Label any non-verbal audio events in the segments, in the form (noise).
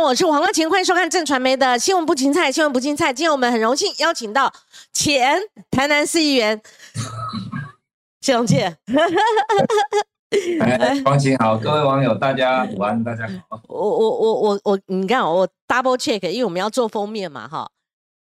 我是黄光琴，欢迎收看正传媒的新闻不青菜，新闻不青菜。今天我们很荣幸邀请到前台南市议员谢龙介。哎，光琴好，各位网友大家午安，大家好。我我我我我，你看我 double check，因为我们要做封面嘛，哈。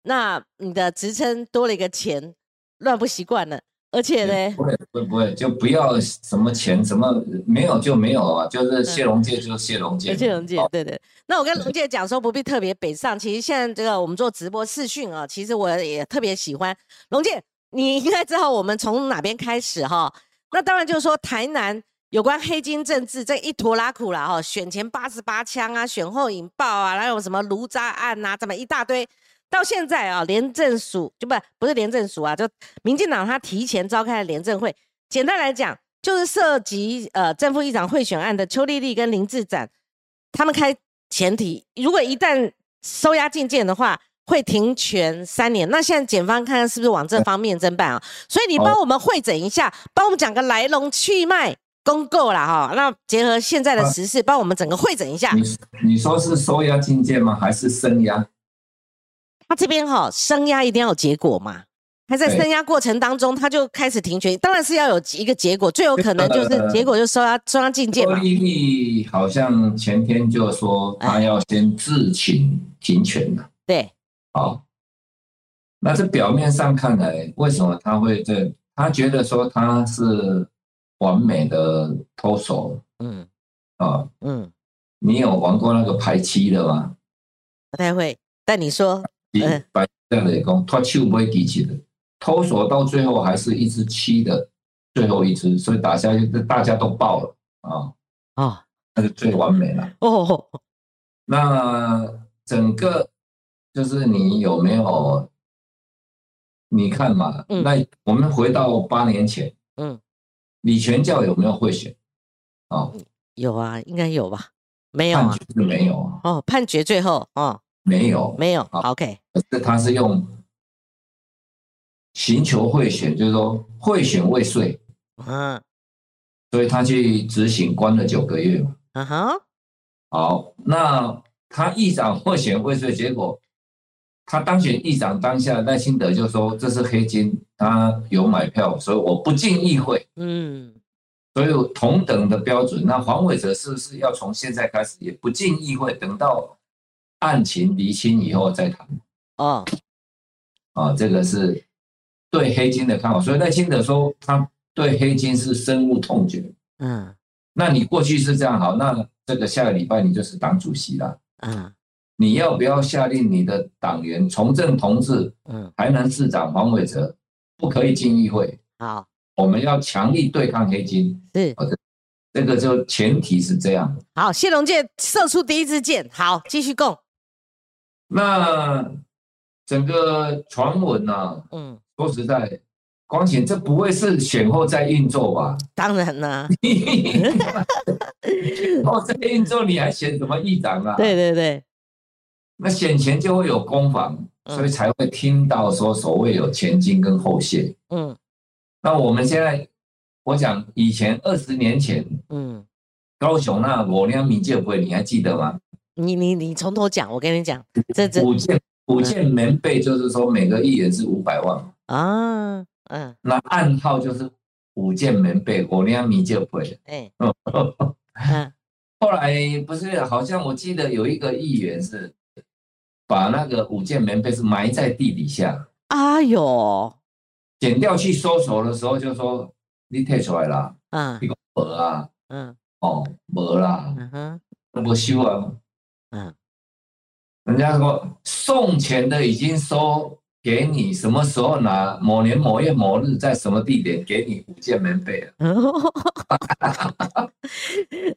那你的职称多了一个钱，乱不习惯了。而且呢，不会不会不会，就不要什么钱什么没有就没有啊，就是谢龙介就谢龙介，谢龙介，对对。那我跟龙介讲说不必特别北上，其实现在这个我们做直播视讯啊，其实我也特别喜欢。龙介，你应该知道我们从哪边开始哈？那当然就是说台南有关黑金政治这一坨拉苦了哈，选前八十八枪啊，选后引爆啊，还有什么卢渣案呐，这么一大堆。到现在啊，廉政署就不不是廉政署啊，就民进党他提前召开了廉政会。简单来讲，就是涉及呃正副议长贿选案的邱丽丽跟林志展，他们开前提，如果一旦收押进监的话，会停权三年。那现在检方看看是不是往这方面侦办啊？所以你帮我们会诊一下，帮我们讲个来龙去脉，公够了哈。那结合现在的时事，帮我们整个会诊一下。你你说是收押进监吗？还是升押？他这边哈升压一定要有结果嘛？还在升压过程当中，他就开始停权，当然是要有一个结果，最有可能就是结果就收押收押进监嘛。丽丽好像前天就说他要先自请停权了。对，好，那这表面上看来，为什么他会这？他觉得说他是完美的脱手。嗯，啊，嗯，你有玩过那个排期的吗？不太会，但你说。白这样的讲，他球不会提起的，偷锁到最后还是一只七的最后一只，所以打下去大家都爆了啊啊，那是最完美了哦。那整个就是你有没有？你看嘛，那我们回到八年前，嗯，李全教有没有会选啊？有啊，应该有吧？没有啊？没有啊？哦，判决最后哦。没有，没有，OK。可是他是用寻求贿选，就是说贿选未遂，嗯，所以他去执行，关了九个月嘛。嗯哼。好，那他议长贿选未遂，结果他当选议长当下，赖清德就说这是黑金，他有买票，所以我不进议会。嗯。所以同等的标准，那黄伟哲是不是要从现在开始也不进议会，等到？案情厘清以后再谈。哦，啊，这个是对黑金的看法。所以赖清德说他对黑金是深恶痛绝。嗯，那你过去是这样好，那这个下个礼拜你就是党主席了。嗯，你要不要下令你的党员从政同志，嗯，台南市长黄伟哲不可以进议会？好，我们要强力对抗黑金。是，这个就前提是这样。好，谢龙介射出第一支箭。好，继续供。那整个传闻呢？嗯，说实在，光前这不会是选后再运作吧？当然啦，(laughs) 后再运作你还选什么议长啊？对对对，那选前就会有攻防，所以才会听到说所谓有前进跟后谢。嗯，那我们现在，我讲以前二十年前，嗯，高雄那我俩米就会，你还记得吗？你你你从头讲，我跟你讲，这这五件五件棉被就是说每个议员是五百万啊，嗯，那暗号就是五件棉被，我连米就会，哎，嗯，(laughs) 后来不是好像我记得有一个议员是把那个五件棉被是埋在地底下，哎呦，剪掉去收手的时候就说你退出来了，嗯，你个没啊，嗯，哦，没啦，嗯哼，那不修啊。嗯，人家说送钱的已经收给你，什么时候拿？某年某月某日，在什么地点给你五件棉被了？(laughs)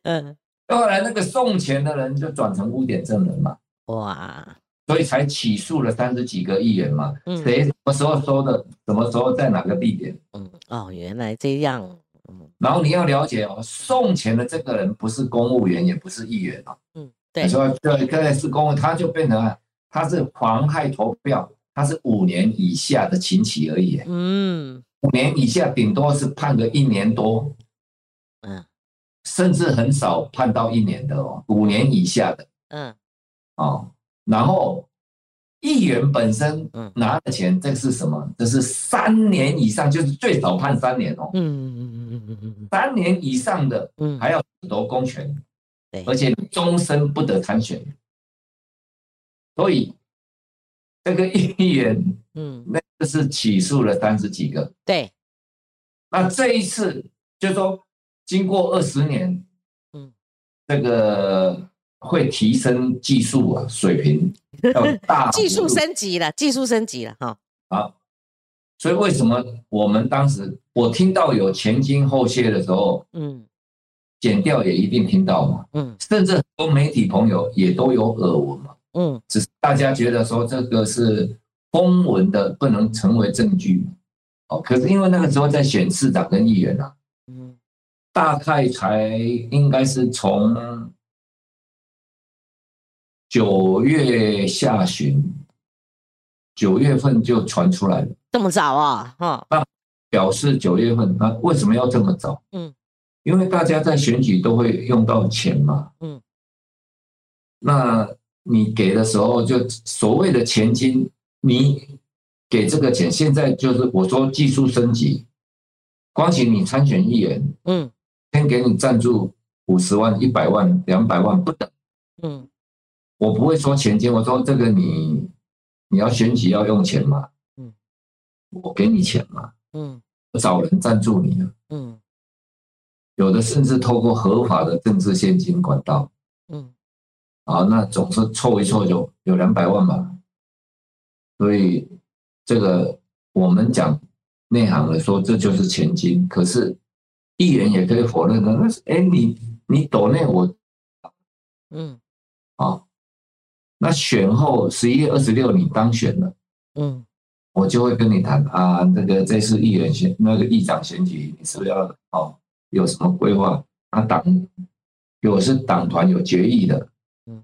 嗯，后来那个送钱的人就转成污点证人嘛。哇，所以才起诉了三十几个议员嘛。嗯，谁什么时候收的？什么时候在哪个地点？嗯，哦，原来这样。嗯，然后你要了解哦，送钱的这个人不是公务员，也不是议员哦。嗯。你说对，刚才是公，他就变成了他是妨害投票，他是五年以下的情期而已。嗯，五年以下顶多是判个一年多，嗯，甚至很少判到一年的哦，五年以下的，嗯，哦，然后议员本身拿的钱，这是什么？这是三年以上，就是最少判三年哦。嗯嗯嗯嗯嗯嗯三年以上的，嗯，还要夺公权，对，而且终身不得参选。所以这个议员，嗯，那个是起诉了三十几个。对，那这一次就说经过二十年，嗯，这个。会提升技术啊水平，(laughs) 要大技术升级了，技术升级了哈。好，所以为什么我们当时我听到有前金后谢的时候，嗯，剪掉也一定听到嘛，嗯，甚至很多媒体朋友也都有耳闻嘛，嗯，只是大家觉得说这个是风闻的，不能成为证据，哦，可是因为那个时候在选市长跟议员啊，嗯，大概才应该是从。九月下旬，九月份就传出来了，这么早啊？哈，那表示九月份，那为什么要这么早？嗯，因为大家在选举都会用到钱嘛。嗯，那你给的时候就所谓的钱金，你给这个钱，现在就是我说技术升级，光请你参选议员，嗯，先给你赞助五十万、一百万、两百万不等，嗯。我不会说钱金，我说这个你你要选举要用钱嘛，嗯，我给你钱嘛，嗯，我找人赞助你啊，嗯，有的甚至透过合法的政治现金管道，嗯，啊，那总是凑一凑就有两百万吧，所以这个我们讲内行的说这就是钱金，可是议员也可以否认的，那是哎你你抖内我，嗯，啊。那选后十一月二十六你当选了，嗯，我就会跟你谈啊，那个这次议员选那个议长选举，你是不是要哦有什么规划？那，党有是党团有决议的，嗯，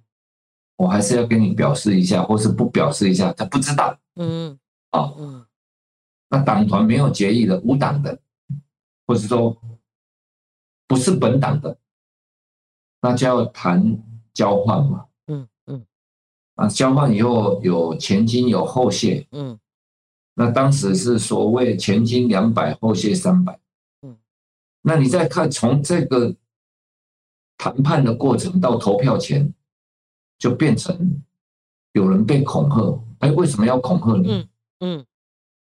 我还是要跟你表示一下，或是不表示一下，他不知道，嗯，啊，嗯，那党团没有决议的，无党的，或者说不是本党的，那就要谈交换嘛。嗯嗯啊，交换以后有前金有后谢，嗯，那当时是所谓前金两百，后谢三百，嗯，那你再看从这个谈判的过程到投票前，就变成有人被恐吓，哎，为什么要恐吓你？嗯嗯，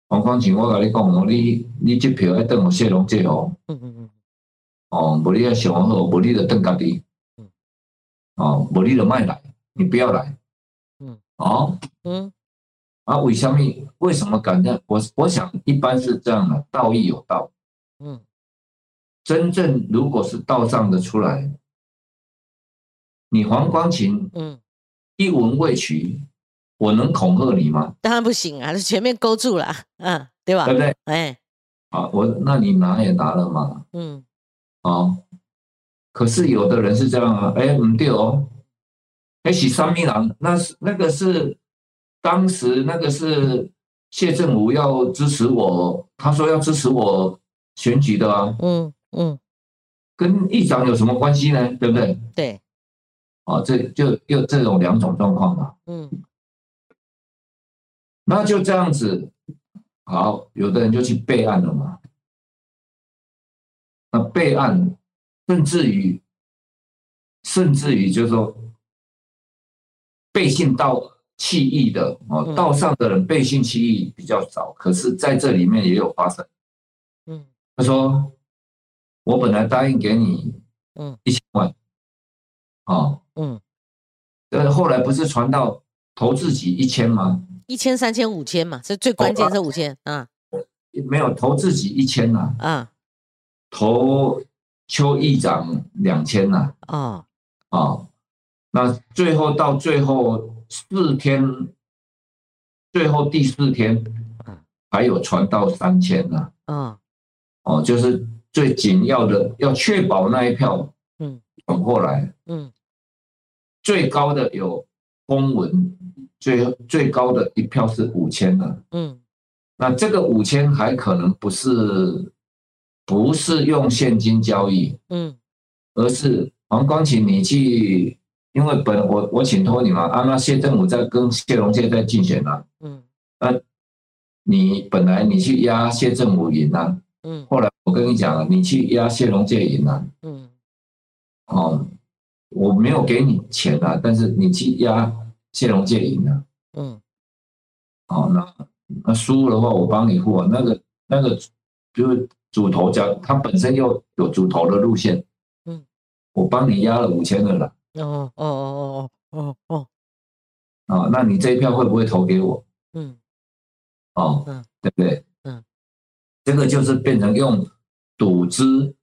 黄光琴，我跟你讲哦，你你这票要等我谢龙借哦，嗯嗯嗯，哦，无你要想好，无你就等家己，嗯，哦，无你就卖来，你不要来。哦，嗯，啊，为什么？为什么敢这样？我我想一般是这样的，道义有道，嗯，真正如果是到账的出来，你黄光琴，嗯，一文未取，我能恐吓你吗？当然不行啊，(laughs) 前面勾住了，嗯，对吧？对不对？哎，啊，我那你拿也拿了嘛，嗯，哦，可是有的人是这样啊，哎，唔对哦。哎，是三米郎，那是那个是当时那个是谢振武要支持我，他说要支持我选举的啊。嗯嗯，跟议长有什么关系呢？对不对？对。哦，这就又这种两种状况嘛。嗯。那就这样子，好，有的人就去备案了嘛。那备案，甚至于，甚至于就是说。背信道弃义的哦，道上的人背信弃义比较少，可是在这里面也有发生。嗯，他说我本来答应给你，嗯，一千万，哦，嗯，但是，后来不是传到投自己一千吗？一千、三千、五千嘛，这最关键是五千啊。没有投自己一千呐，啊，投邱议长两千呐，啊，啊。那最后到最后四天，最后第四天，还有传到三千呢。嗯，哦，就是最紧要的，要确保那一票，嗯，转过来，嗯，最高的有公文，最最高的一票是五千的。嗯，那这个五千还可能不是，不是用现金交易，嗯，而是黄光琴你去。因为本我我请托你嘛，啊，那谢政武在跟谢龙介在竞选啊，嗯，那你本来你去压谢政武赢啊，嗯，后来我跟你讲啊，你去压谢龙介赢啊，嗯，哦，我没有给你钱啊，但是你去压谢龙介赢啊，嗯，哦，那那输的话我帮你付啊，那个那个就是主头家，他本身又有主头的路线，嗯，我帮你压了五千的了。哦哦哦哦哦哦，啊，那你这一票会不会投给我？嗯，哦，嗯，对不对？嗯，这个就是变成用赌资，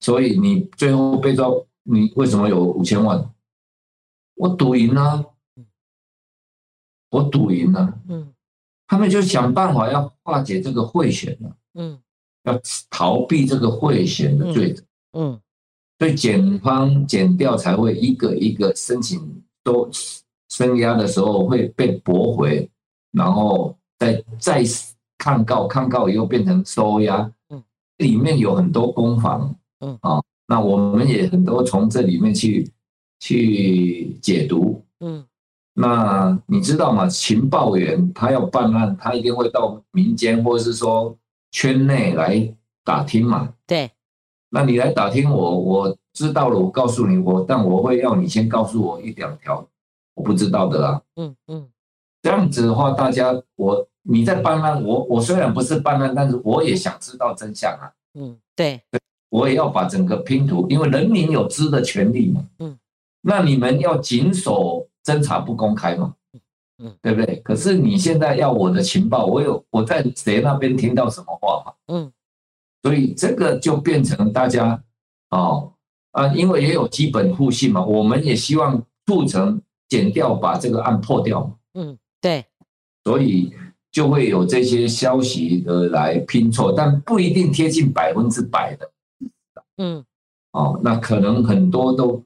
所以你最后被抓，你为什么有五千万？我赌赢了，我赌赢了，嗯，他们就想办法要化解这个贿选了，嗯，要逃避这个贿选的罪责，嗯。所以检方检调才会一个一个申请都升压的时候会被驳回，然后再再抗告，抗告以后变成收押。嗯，里面有很多攻防。嗯啊，那我们也很多从这里面去去解读。嗯，那你知道吗？情报员他要办案，他一定会到民间或者是说圈内来打听嘛。对。那你来打听我，我知道了，我告诉你，我但我会要你先告诉我一两条我不知道的啦。嗯嗯，这样子的话，大家我你在办案，我我虽然不是办案，但是我也想知道真相啊。嗯，对，我也要把整个拼图，因为人民有知的权利嘛。嗯，那你们要谨守侦查不公开嘛。嗯，对不对？可是你现在要我的情报，我有我在谁那边听到什么话嘛？嗯。所以这个就变成大家哦啊，因为也有基本互信嘛，我们也希望促成减掉，把这个案破掉嘛。嗯，对。所以就会有这些消息的来拼凑，但不一定贴近百分之百的。嗯，哦，那可能很多都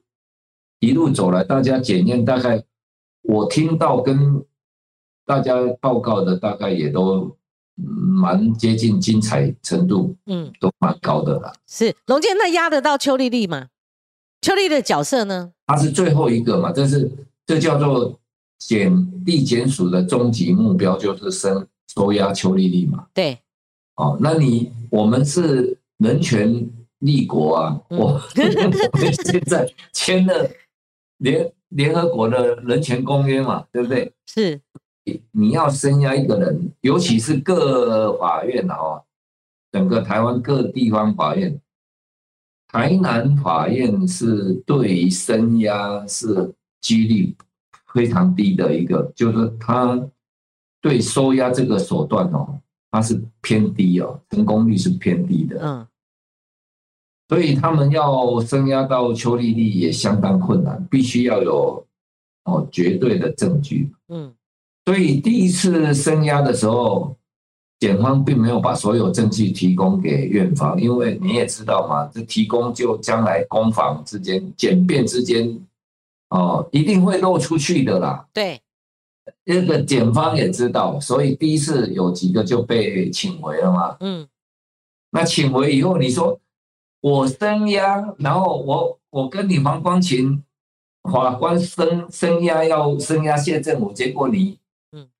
一路走来，大家检验大概我听到跟大家报告的大概也都。蛮接近精彩程度，嗯，都蛮高的了。是龙健，那压得到邱丽丽吗？邱丽的角色呢？她是最后一个嘛，这是这叫做检地检署的终极目标，就是升收押邱丽丽嘛。对，哦，那你我们是人权立国啊，我我们现在签了联联合国的人权公约嘛，对不对？是。你要升压一个人，尤其是各法院哦，整个台湾各地方法院，台南法院是对于升压是几率非常低的一个，就是他对收押这个手段哦，它是偏低哦，成功率是偏低的。嗯，所以他们要升压到邱丽丽也相当困难，必须要有哦绝对的证据。嗯。所以第一次升压的时候，检方并没有把所有证据提供给院方，因为你也知道嘛，这提供就将来攻防之间、检辩之间，哦，一定会漏出去的啦。对，那个检方也知道，所以第一次有几个就被请回了嘛。嗯，那请回以后，你说我升压，然后我我跟你黄光琴法官升升压要升压谢振武，结果你。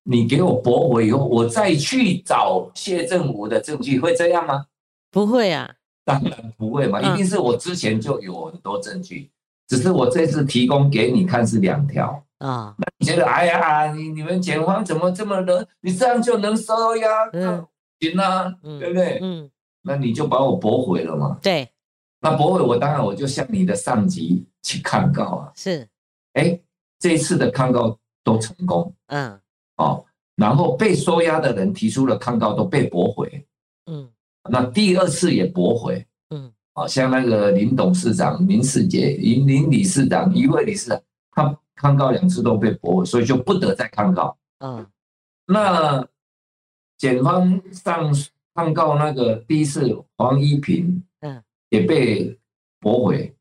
你给我驳回以后，我再去找谢振武的证据，会这样吗？不会啊，当然不会嘛，一定是我之前就有很多证据，只是我这次提供给你看是两条啊。那你觉得，哎呀，你你们检方怎么这么能？你这样就能收呀？嗯，行啊，对不对？嗯，那你就把我驳回了嘛。对，那驳回我，当然我就向你的上级去抗告啊。是，哎，这一次的抗告都成功。嗯。哦，然后被收押的人提出了抗告，都被驳回。嗯，那第二次也驳回。嗯，哦，像那个林董事长、林世杰、林林理事长、一位理事长，他抗告两次都被驳回，所以就不得再抗告。嗯，那检方上抗告那个第一次黄一平，嗯，也被驳回。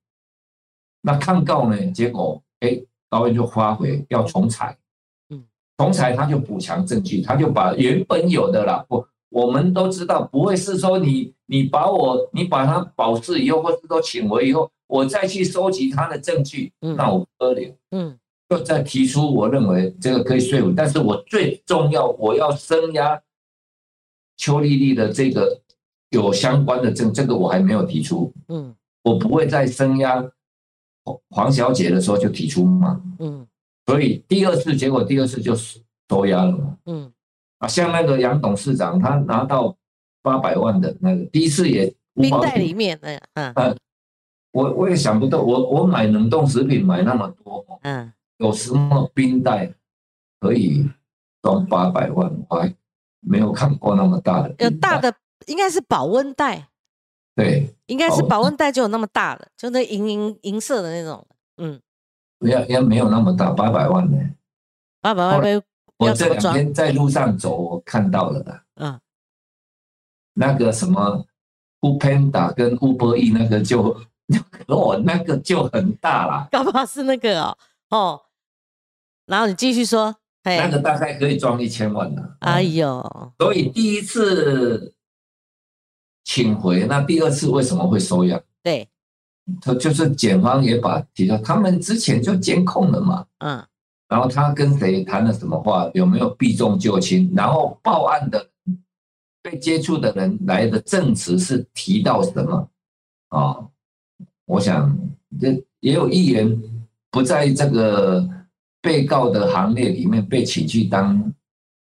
那抗告呢？结果哎，导演就发回要重采。同裁他就补强证据，他就把原本有的啦，不，我们都知道不会是说你你把我你把他保释以后，或者说请回以后，我再去收集他的证据，那我不得了，嗯，就再提出我认为这个可以说服，但是我最重要，我要声压邱丽丽的这个有相关的证，这个我还没有提出，嗯，我不会在声压黄小姐的时候就提出嘛，嗯，所以第二次结果第二次就是收押了嘛，嗯，啊，像那个杨董事长他拿到。八百万的那个第一次也冰袋里面的，嗯。嗯，我我也想不到，我我买冷冻食品买那么多，嗯，有什么冰袋可以装八百万？我还没有看过那么大的。有大的应该是保温袋，对，应该是保温。袋就有那么大的，就那银银银色的那种，嗯，要要没有那么大，八百万呢？八百万被我这两天在路上走，我看到了的，嗯。那个什么乌 Panda 跟乌波 E 那个就 (laughs) 哦，那个就很大了。搞不好是那个哦哦。然后你继续说，那个大概可以装一千万的。哎呦，所以第一次请回，那第二次为什么会收养？对，他就是检方也把提到，他们之前就监控了嘛。嗯。然后他跟谁谈了什么话？有没有避重就轻？然后报案的。被接触的人来的证词是提到什么啊？我想这也有议员不在这个被告的行列里面被请去当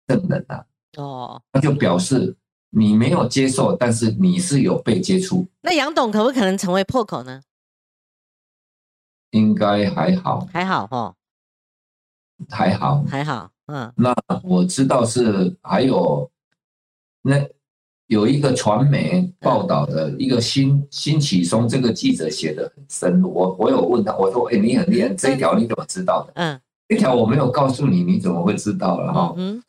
证人的哦，那就表示你没有接受，但是你是有被接触。那杨董可不可能成为破口呢？应该还好，还好哈，还好，还好，嗯。那我知道是还有。那有一个传媒报道的一个新新启松这个记者写的很深，我我有问他，我说：“哎，你很厉害，这一条你怎么知道的？”嗯，这条我没有告诉你，你怎么会知道了？哈，嗯，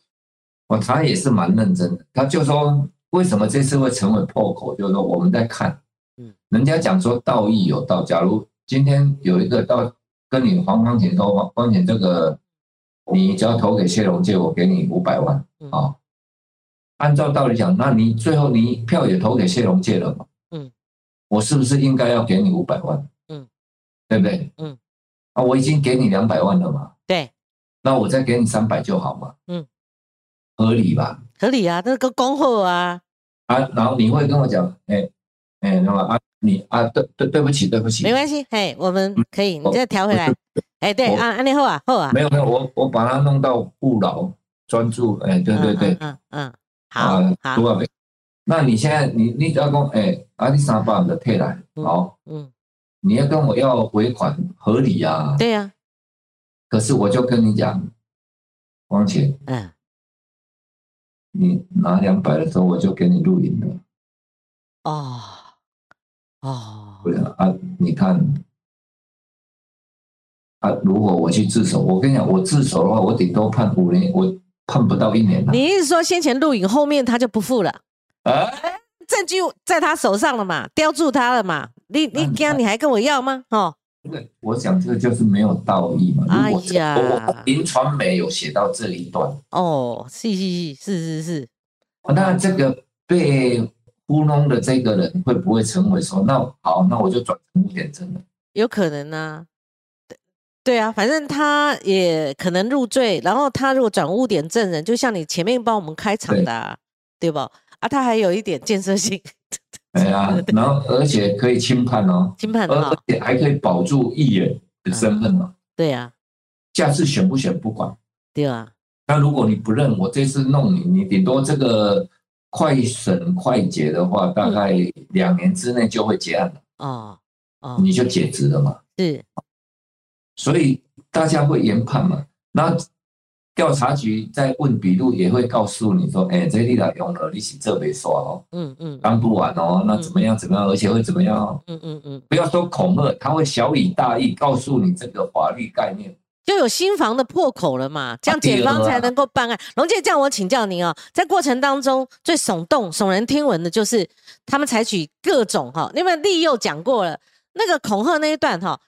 我他也是蛮认真的，他就说为什么这次会成为破口，就是说我们在看，嗯，人家讲说道义有道，假如今天有一个到跟你黄光田说，黄光田这个你只要投给谢龙介，我给你五百万啊。按照道理讲，那你最后你票也投给谢龙介了嘛？嗯，我是不是应该要给你五百万？嗯，对不对？嗯，啊，我已经给你两百万了嘛？对，那我再给你三百就好嘛？嗯，合理吧？合理啊，这个恭候啊！啊，然后你会跟我讲，哎哎，那么啊，你啊，对对对不起，对不起，没关系，嘿，我们可以，你再调回来。哎，对啊，安利后啊，后啊，没有没有，我我把它弄到不老，专注，哎，对对对，嗯嗯。好，多少倍？那你现在你你只要讲，哎，阿里三百的退来，好，嗯，你要跟我要尾款合理啊？对呀。可是我就跟你讲，王姐，嗯，你拿两百的时候，我就给你录影了。哦，哦，对啊，啊，你看，啊，如果我去自首，我跟你讲，我自首的话，我顶多判五年，我。判不到一年了。你意思说先前录影，后面他就不付了？啊，证据在他手上了嘛，叼住他了嘛？你你刚你还跟我要吗？哦，对，我想这个就是没有道义嘛。哎呀，我林传媒有写到这一段。哦，是是是是是是。那这个被糊弄的这个人会不会成为说，那好，那我就转成污点证了？有可能呢。对啊，反正他也可能入罪，然后他如果转污点证人，就像你前面帮我们开场的，对吧？啊，他还有一点建设性。对啊，然后而且可以轻判哦，轻判，而且还可以保住议员的身份嘛。对啊，下次选不选不管。对啊，那如果你不认我这次弄你，你顶多这个快审快结的话，大概两年之内就会结案了。哦哦，你就解职了嘛。是。所以大家会研判嘛？那调查局在问笔录也会告诉你说：“哎，这里来用了，你是这边说哦，嗯嗯，刚不完哦，那怎么样怎么样，而且会怎么样？嗯嗯嗯，不要说恐吓，他会小以大义告诉你这个法律概念，就有新房的破口了嘛，这样检方才能够办案。龙姐，这样我请教您哦，在过程当中最耸动、耸人听闻的就是他们采取各种哈，因为利诱讲过了，那个恐吓那一段哈。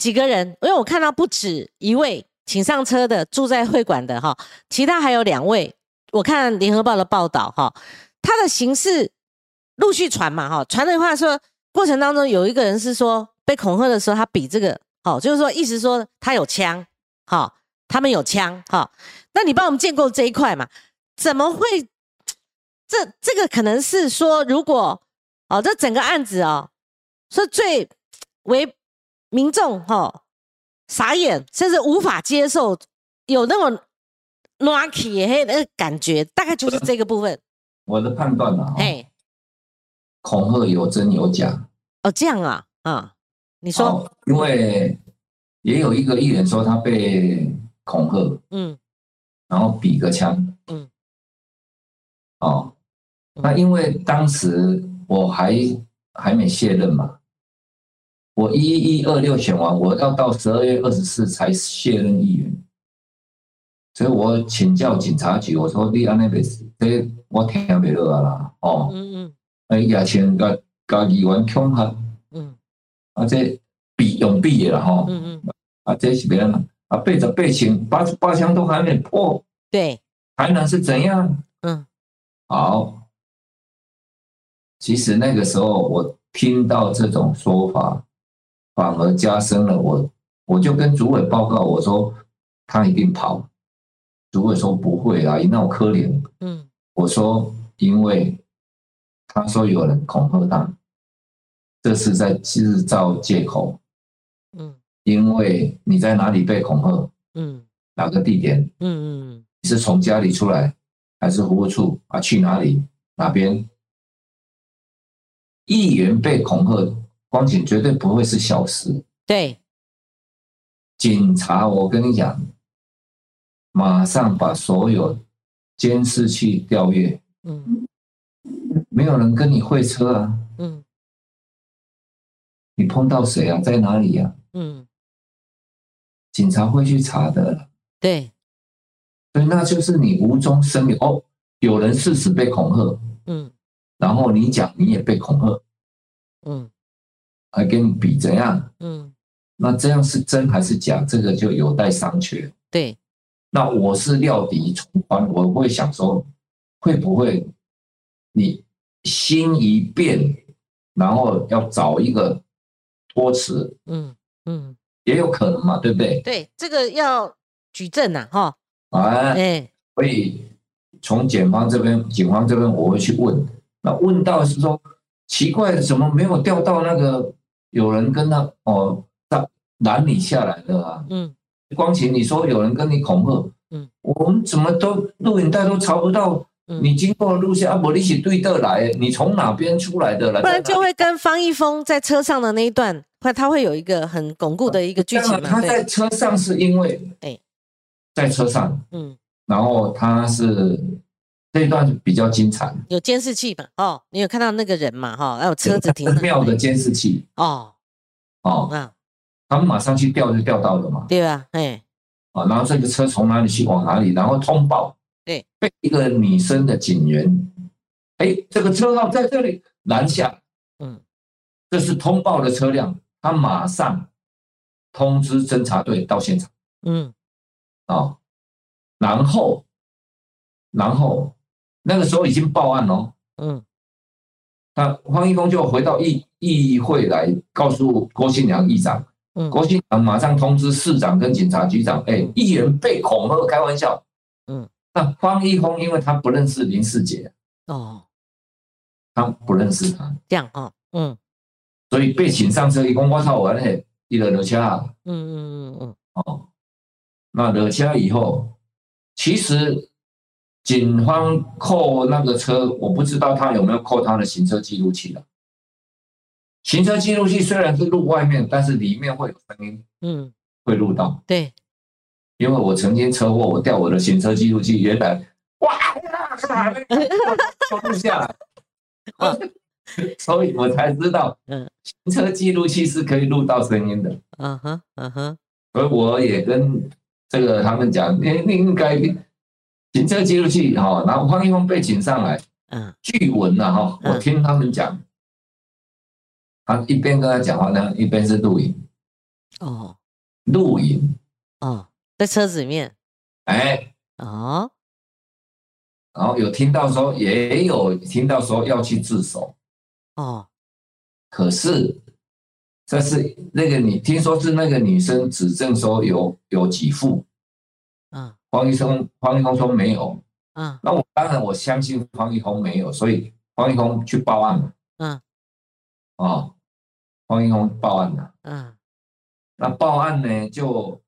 几个人？因为我看到不止一位请上车的住在会馆的哈，其他还有两位。我看联合报的报道哈，他的形式陆续传嘛，哈，传的话说过程当中有一个人是说被恐吓的时候，他比这个，好，就是说意思说他有枪，好，他们有枪，好，那你帮我们建构这一块嘛？怎么会？这这个可能是说，如果哦，这整个案子哦，是最为民众哈傻眼，甚至无法接受，有那种 lucky 嘿那个感觉，大概就是这个部分。我的判断嘛，哎。恐吓有真有假。哦，这样啊，啊，你说，因为也有一个艺人说他被恐吓，嗯，然后比个枪，嗯，哦，那因为当时我还还没卸任嘛，我一一二六选完，我要到十二月二十四才卸任议员，所以我请教警察局，我说你安那边这我听不落啦，哦，嗯嗯。哎，亚钱甲甲议员恐吓，嗯，啊，这比用比的啦，吼，嗯嗯，啊，这是别人啊，背着背情，八八枪都还没破，对，台南是怎样？嗯，好，其实那个时候我听到这种说法，反而加深了我，我就跟主委报告，我说他一定跑，主委说不会啊，那么可怜，嗯，我说因为。他说有人恐吓他，这是在制造借口。嗯，因为你在哪里被恐吓？嗯，哪个地点？嗯嗯，你是从家里出来，还是服务处啊？去哪里？哪边？议员被恐吓，光景绝对不会是消失。对，警察，我跟你讲，马上把所有监视器调阅。嗯。没有人跟你会车啊，嗯，你碰到谁啊？在哪里呀？嗯，警察会去查的。对，所以那就是你无中生有哦。有人事实被恐吓，嗯，然后你讲你也被恐吓，嗯，还跟你比怎样？嗯，那这样是真还是假？这个就有待商榷。对，那我是料敌从宽，我会想说，会不会你？心一变，然后要找一个托词，嗯嗯，也有可能嘛，对不对？对，这个要举证呐，哈。哎，所以从检方这边、警方这边，我会去问。那问到是说，奇怪，怎么没有调到那个有人跟他哦，拦你下来的啊？嗯，光晴，你说有人跟你恐吓，嗯，我们怎么都录影带都查不到。你经过路线，阿伯一起对的来，你从哪边出来的来？不然就会跟方一峰在车上的那一段，会他会有一个很巩固的一个剧情他在车上是因为哎，在车上，嗯，然后他是这一段比较精彩，有监视器嘛？哦，你有看到那个人嘛？哈，还有车子停。庙的监视器。哦。哦，那他们马上去调就调到了嘛？对啊，哎，啊，然后这个车从哪里去往哪里，然后通报。对，被一个女生的警员，哎，这个车号在这里拦下，嗯，这是通报的车辆，他马上通知侦查队到现场，嗯，啊，然后，然后那个时候已经报案了，嗯，那方一峰就回到议议会来告诉郭新良议长，嗯，郭新良马上通知市长跟警察局长，哎，议员被恐吓，开玩笑，嗯。那方一峰，因为他不认识林世杰哦，他不认识他，这样哦，嗯，所以被请上车，一公我操完嘞，一了惹车，嗯嗯嗯嗯，哦，那惹车以后，其实警方扣那个车，我不知道他有没有扣他的行车记录器了。行车记录器虽然是录外面，但是里面会有声音，嗯，会录到，对。因为我曾经车祸，我掉我的行车记录器，原来哇，录下来，(laughs) (laughs) 所以我才知道，嗯，行车记录器是可以录到声音的，嗯哼，嗯哼，所以我也跟这个他们讲，应应该行车记录器哈，然后方一峰被请上来，嗯，据闻呐哈，我听他们讲，他一边跟他讲话呢，一边是录影，哦，录影，哦。在车子里面，哎，哦，然后有听到说，也有听到说要去自首，哦，可是这是那个你听说是那个女生指证说有有几副，嗯，黄医生黄一峰说没有，嗯，那我当然我相信黄一峰没有，所以黄一峰去报案了，嗯，哦，黄一峰报案了，嗯，那报案呢就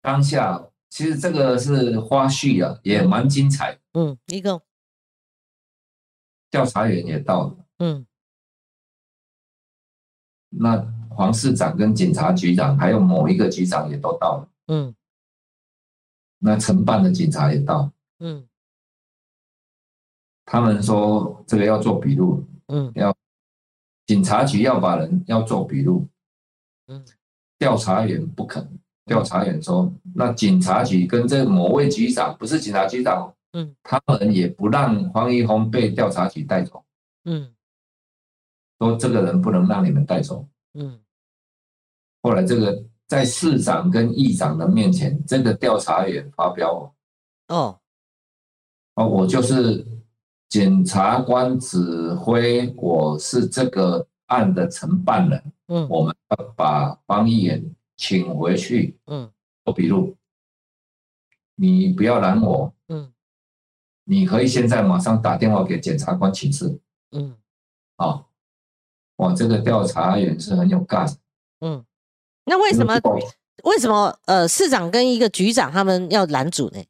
当下其实这个是花絮啊，也蛮精彩，嗯，一个。调查员也到了，嗯。那黄市长跟警察局长还有某一个局长也都到了，嗯，那承办的警察也到，嗯，他们说这个要做笔录，嗯，要警察局要把人要做笔录，嗯，调查员不肯，调查员说那警察局跟这某位局长不是警察局长，嗯，他们也不让黄一峰被调查局带走，嗯。说这个人不能让你们带走。嗯，后来这个在市长跟议长的面前，这个调查员发飙，哦，哦，我就是检察官指挥，我是这个案的承办人。嗯，我们要把方议员请回去。嗯，做笔录。你不要拦我。嗯，你可以现在马上打电话给检察官请示。嗯，好。哇，这个调查员是很有 gas。嗯，那为什么为什么呃市长跟一个局长他们要拦阻呢？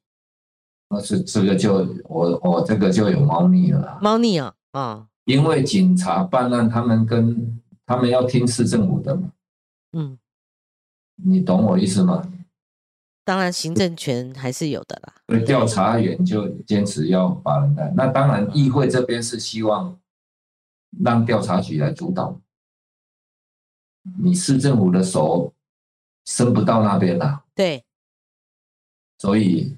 那是这个就我我这个就有猫腻了。猫腻啊啊！因为警察办案，他们跟他们要听市政府的嘛。嗯，你懂我意思吗？当然，行政权还是有的啦。所以调查员就坚持要把人带。那当然，议会这边是希望。让调查局来主导，你市政府的手伸不到那边了。对，所以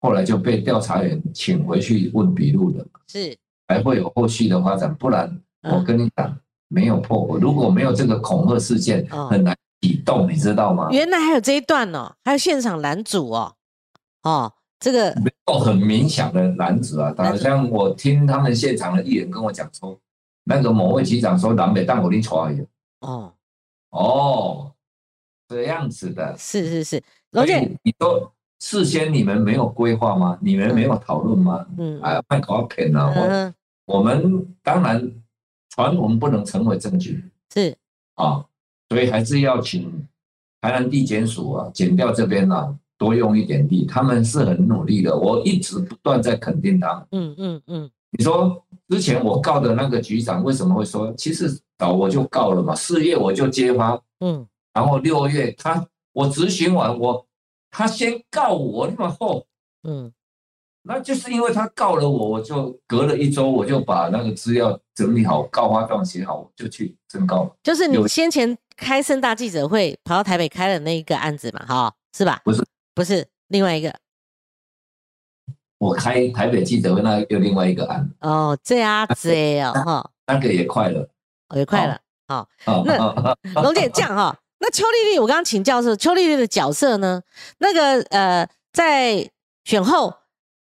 后来就被调查员请回去问笔录的。是，还会有后续的发展，不然我跟你讲，没有破果。如果没有这个恐吓事件，很难启动，你知道吗？原来还有这一段哦，还有现场拦阻哦，哦，这个没有很明显的拦阻啊。好像我听他们现场的艺人跟我讲说。那个某位局长说南北当我的错呀。哦哦，这样子的。是是是，而且你说事先你们没有规划吗？你们没有讨论吗？嗯，哎，卖搞骗啊！我我们当然传闻不能成为证据。是啊，所以还是要请台南地检署啊，检掉这边呢多用一点力，他们是很努力的，我一直不断在肯定他们。嗯嗯嗯，你说。之前我告的那个局长为什么会说，其实早我就告了嘛，四月我就揭发，嗯，然后六月他我执行完我，他先告我那么后，嗯，那就是因为他告了我，我就隔了一周我就把那个资料整理好，告发状写好，我就去申告。就是你先前开盛大记者会跑到台北开的那一个案子嘛，哈，是吧？不是，不是另外一个。我开台北记者会，那又另外一个案哦，这样子哦，哈，那个也快了，也快了，好，那龙姐这样哈，那邱丽丽，我刚刚请教是邱丽丽的角色呢，那个呃，在选后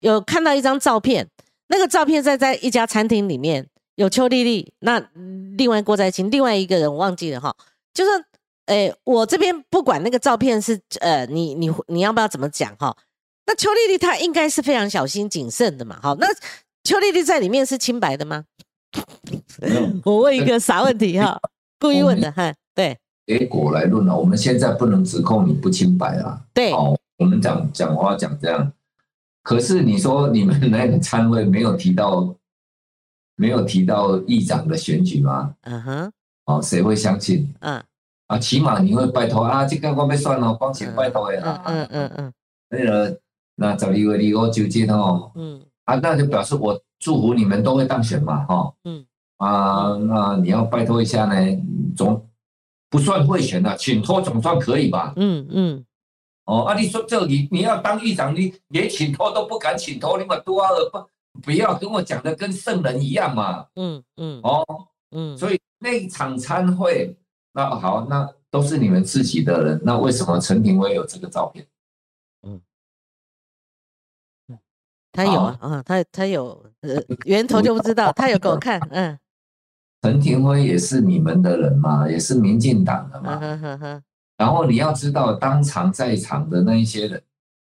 有看到一张照片，那个照片在在一家餐厅里面有邱丽丽，那另外郭在清，另外一个人我忘记了哈，就是诶，我这边不管那个照片是呃，你你你要不要怎么讲哈？那邱丽丽她应该是非常小心谨慎的嘛？好，那邱丽丽在里面是清白的吗？我问一个傻问题哈，故意问的哈。对，结果来论了，我们现在不能指控你不清白啊。对，哦，我们讲讲话讲这样，可是你说你们那个参会没有提到，没有提到议长的选举吗？嗯哼，哦，谁会相信？嗯，啊，起码你会拜托啊，这个我没算了，光请拜托的啊。嗯嗯嗯，那个。那十二月二号就接哦，嗯，啊，那就表示我祝福你们都会当选嘛，哈，嗯，啊，那你要拜托一下呢，总不算会选的，请托总算可以吧？嗯嗯，哦，啊，你说这你你要当议长，你连请托都不敢请托，你嘛多不不要跟我讲的跟圣人一样嘛，嗯嗯，哦，嗯，所以那一场参会，那好，那都是你们自己的人，那为什么陈廷威有这个照片？他有啊，啊，他他有，呃，源头就不知道，他有给我看，嗯，陈廷辉也是你们的人嘛，也是民进党的嘛。然后你要知道，当场在场的那一些人，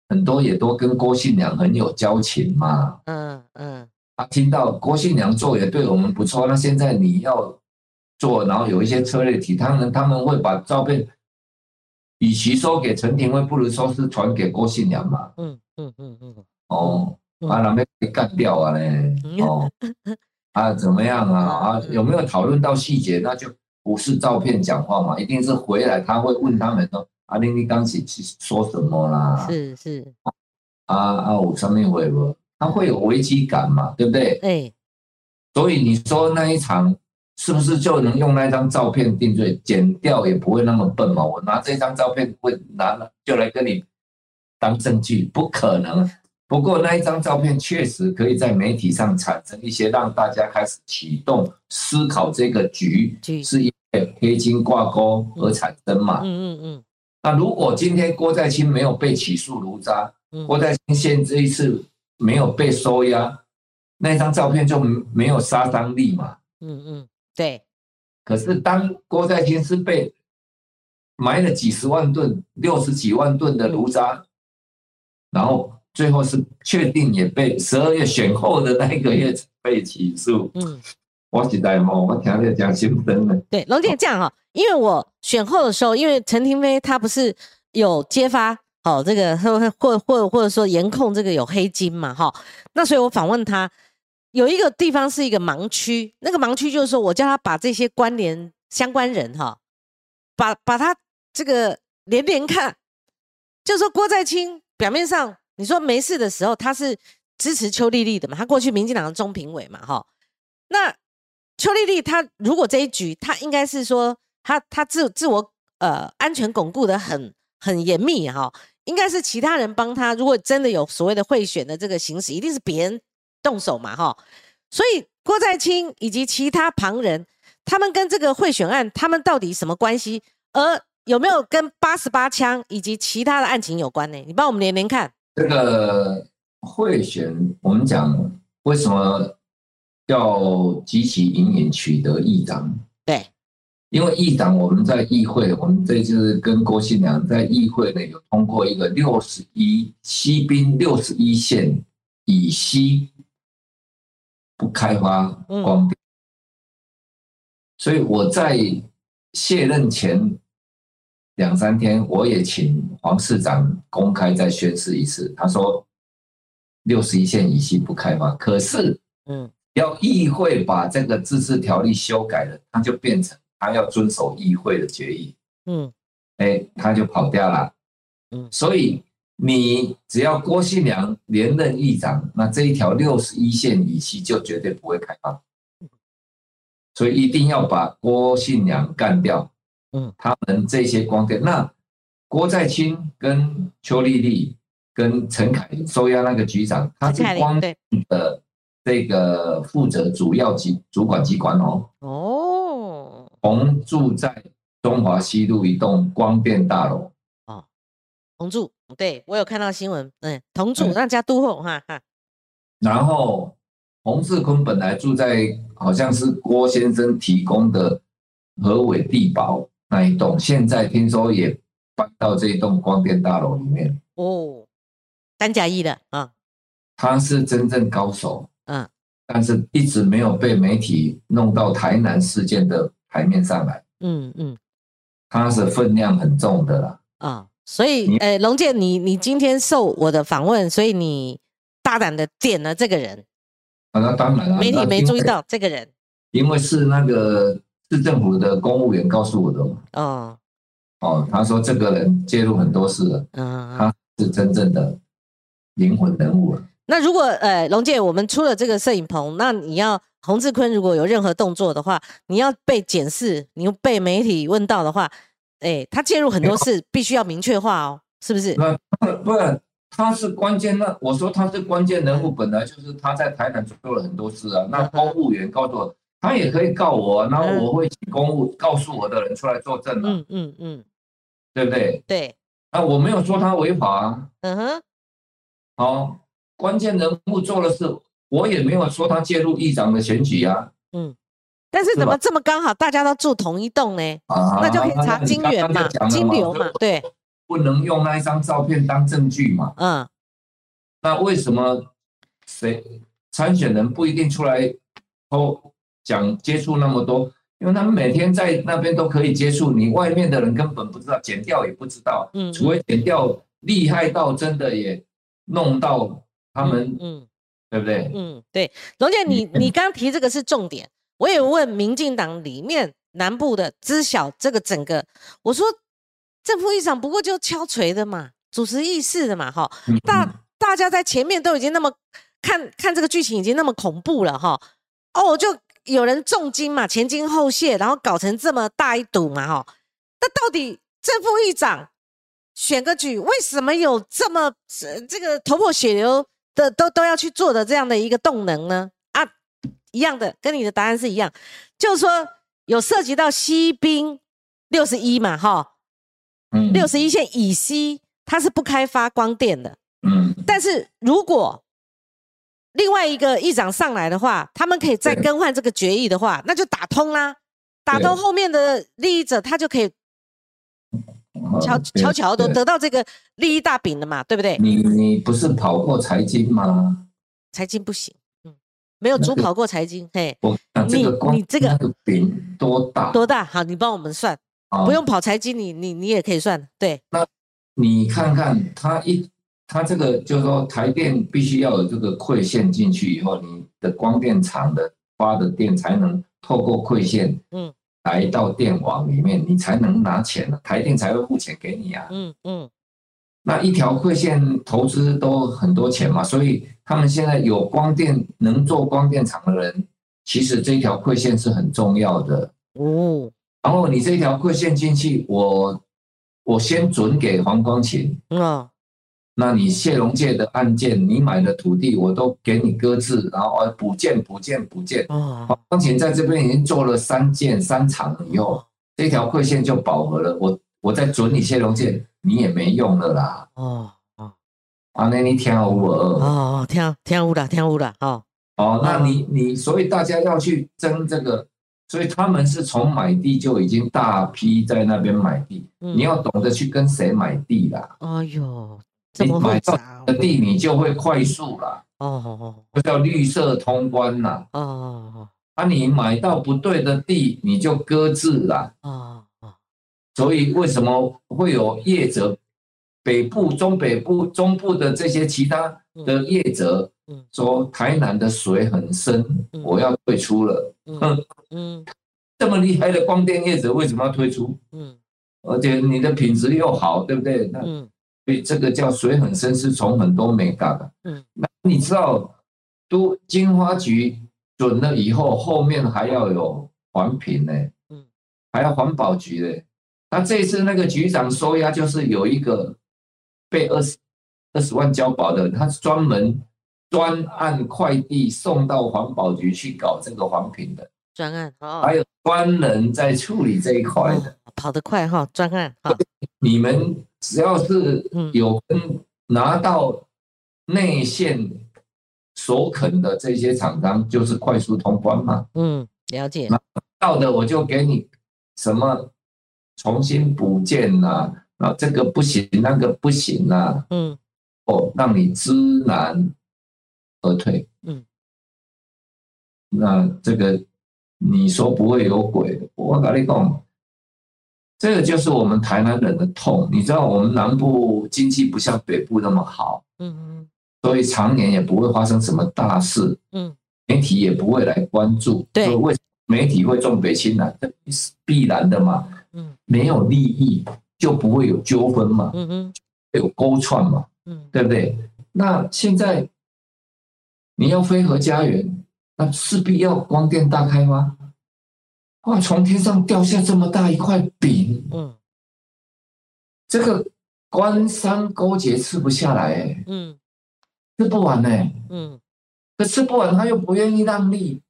很多也都跟郭信良很有交情嘛。嗯嗯。他听到郭信良做也对我们不错，那现在你要做，然后有一些策略题，他们他们会把照片，与其说给陈廷辉，不如说是传给郭信良嘛。嗯嗯嗯嗯。哦，把那边给干掉啊嘞。哦。(laughs) 啊，怎么样啊？啊，有没有讨论到细节？那就不是照片讲话嘛，一定是回来他会问他们说：“阿玲，你刚起去说什么啦？”是是。啊啊，我上面会不？他会有危机感嘛？对不对？对。所以你说那一场是不是就能用那张照片定罪？剪掉也不会那么笨嘛？我拿这张照片会拿了就来跟你当证据？不可能。不过那一张照片确实可以在媒体上产生一些让大家开始启动思考这个局是因为黑金挂钩而产生嘛？嗯嗯嗯。那如果今天郭在清没有被起诉卢渣，郭在清现这一次没有被收押，那张照片就没有杀伤力嘛？嗯嗯，对。可是当郭在清是被埋了几十万吨、六十几万吨的卢渣，然后。最后是确定也被十二月选后的那一个月被起诉。嗯，我是在嘛，我听你讲心声的。对，龙姐这样哈，因为我选后的时候，因为陈廷飞他不是有揭发哦，这个或或或或者说严控这个有黑金嘛哈，那所以我访问他，有一个地方是一个盲区，那个盲区就是说我叫他把这些关联相关人哈，把把他这个连连看，就说郭在清表面上。你说没事的时候，他是支持邱丽丽的嘛？他过去民进党的中评委嘛，哈。那邱丽丽她如果这一局，她应该是说，她她自自我呃安全巩固的很很严密哈，应该是其他人帮他。如果真的有所谓的贿选的这个形式，一定是别人动手嘛，哈。所以郭在清以及其他旁人，他们跟这个贿选案，他们到底什么关系？而有没有跟八十八枪以及其他的案情有关呢？你帮我们连连看。这个贿选，我们讲为什么要积极隐隐取得议长？对，因为议长我们在议会，我们这次跟郭信良在议会内有通过一个六十一西滨六十一线以西不开发光电，所以我在卸任前。两三天，我也请黄市长公开再宣誓一次。他说，六十一线以西不开放。可是，嗯，要议会把这个自治条例修改了，他就变成他要遵守议会的决议。嗯，哎，他就跑掉了。嗯，所以你只要郭信良连任议长，那这一条六十一线以西就绝对不会开放。所以一定要把郭信良干掉。嗯，他们这些光电，那郭在清跟邱丽丽跟陈凯收押那个局长，他是光电的这个负责主要机主管机关哦。哦，同住在中华西路一栋光电大楼。哦，同住，对我有看到新闻，嗯，同住那家都后哈哈。然后洪世坤本来住在好像是郭先生提供的河尾地堡。那一栋现在听说也搬到这一栋光电大楼里面。哦，单甲一的啊，他是真正高手，嗯，但是一直没有被媒体弄到台南事件的台面上来，嗯嗯，他是分量很重的啦，啊，所以呃，龙健，你你今天受我的访问，所以你大胆的点了这个人，啊，那当然了，媒体没注意到这个人，因为是那个。市政府的公务员告诉我的哦，哦，他说这个人介入很多事了，嗯，他是真正的灵魂人物了。那如果呃，龙姐，我们出了这个摄影棚，那你要洪志坤如果有任何动作的话，你要被检视，你又被媒体问到的话，哎，他介入很多事，必须要明确化哦，是不是？那不然他是关键，那我说他是关键人物，本来就是他在台南做了很多事啊。那公务员告诉我。他也可以告我，然后我会请公务告诉我的人出来作证嘛。嗯嗯嗯，对不对？对。啊，我没有说他违法啊。嗯哼。好，关键人物做的事，我也没有说他介入议长的选举啊。嗯。但是怎么这么刚好，大家都住同一栋呢？那就可以查金源嘛，金流嘛，对。不能用那一张照片当证据嘛？嗯。那为什么谁参选人不一定出来都讲接触那么多？因为他们每天在那边都可以接触，你外面的人根本不知道，剪掉也不知道。嗯。除非剪掉厉害到真的也弄到他们，嗯，对不对？嗯，对。龙姐，你你刚刚提这个是重点。我也问民进党里面南部的知晓这个整个，我说正副议长不过就敲锤的嘛，主持议事的嘛，哈，大大家在前面都已经那么看看这个剧情已经那么恐怖了，哈，哦，就有人重金嘛，前金后谢，然后搞成这么大一赌嘛，哈，那到底正副议长选个举，为什么有这么这个头破血流的都都要去做的这样的一个动能呢？啊一样的，跟你的答案是一样，就是说有涉及到西兵六十一嘛，哈，嗯，六十一线以西它是不开发光电的，嗯，但是如果另外一个议长上来的话，他们可以再更换这个决议的话，那就打通啦，打通后面的利益者，他就可以悄悄悄的得到这个利益大饼了嘛，对不对？你你不是跑过财经吗？财经不行。没有主跑过财经，嘿，你你这个饼多大？多大？好，你帮我们算，不用跑财经，你你你也可以算，对。那你看看他一，他这个就是说台电必须要有这个馈线进去以后，你的光电厂的发的电才能透过馈线，嗯，来到电网里面，你才能拿钱台电才会付钱给你啊，嗯嗯。那一条馈线投资都很多钱嘛，所以他们现在有光电能做光电厂的人，其实这条馈线是很重要的。哦。然后你这条馈线进去，我我先准给黄光琴。啊，那你谢龙介的案件，你买的土地我都给你搁置，然后补建补建补建。哦，黄光琴在这边已经做了三件三场以后，这条馈线就饱和了，我我再准你谢龙介。你也没用了啦！哦哦，啊，那你听我哦哦，听听我啦，听我啦，哦哦，那你你，所以大家要去争这个，所以他们是从买地就已经大批在那边买地，你要懂得去跟谁买地啦。哎呦，你买到的地，你就会快速啦。哦哦，这叫绿色通关啦。哦哦，啊，你买到不对的地，你就搁置啦。哦。所以为什么会有业者，北部、中北部、中部的这些其他的业者，说台南的水很深，我要退出了。嗯嗯，这么厉害的光电业者为什么要退出？嗯，而且你的品质又好，对不对？那所以这个叫水很深，是从很多美感的。嗯，那你知道，都金花局准了以后，后面还要有环评呢，嗯，还要环保局的。那这次那个局长收押，就是有一个被二十二十万交保的，他是专门专案快递送到环保局去搞这个环评的专案，还有专人在处理这一块的，跑得快哈，专案。你们只要是有跟拿到内线所肯的这些厂商，就是快速通关嘛。嗯，了解。拿到的我就给你什么。重新补建呐，啊，这个不行，那个不行呐，嗯，哦，让你知难而退，嗯，那这个你说不会有鬼，我跟你讲，这个就是我们台南人的痛。你知道我们南部经济不像北部那么好，嗯嗯，所以常年也不会发生什么大事，嗯，媒体也不会来关注，对，为媒体会重北轻南，这是必然的嘛。嗯，没有利益就不会有纠纷嘛，嗯嗯，有勾串嘛，嗯，对不对？那现在你要飞河家园，那势必要光电大开发，哇，从天上掉下这么大一块饼，嗯，这个官商勾结吃不下来，哎，嗯，吃不完呢，嗯，可吃不完他又不愿意让利，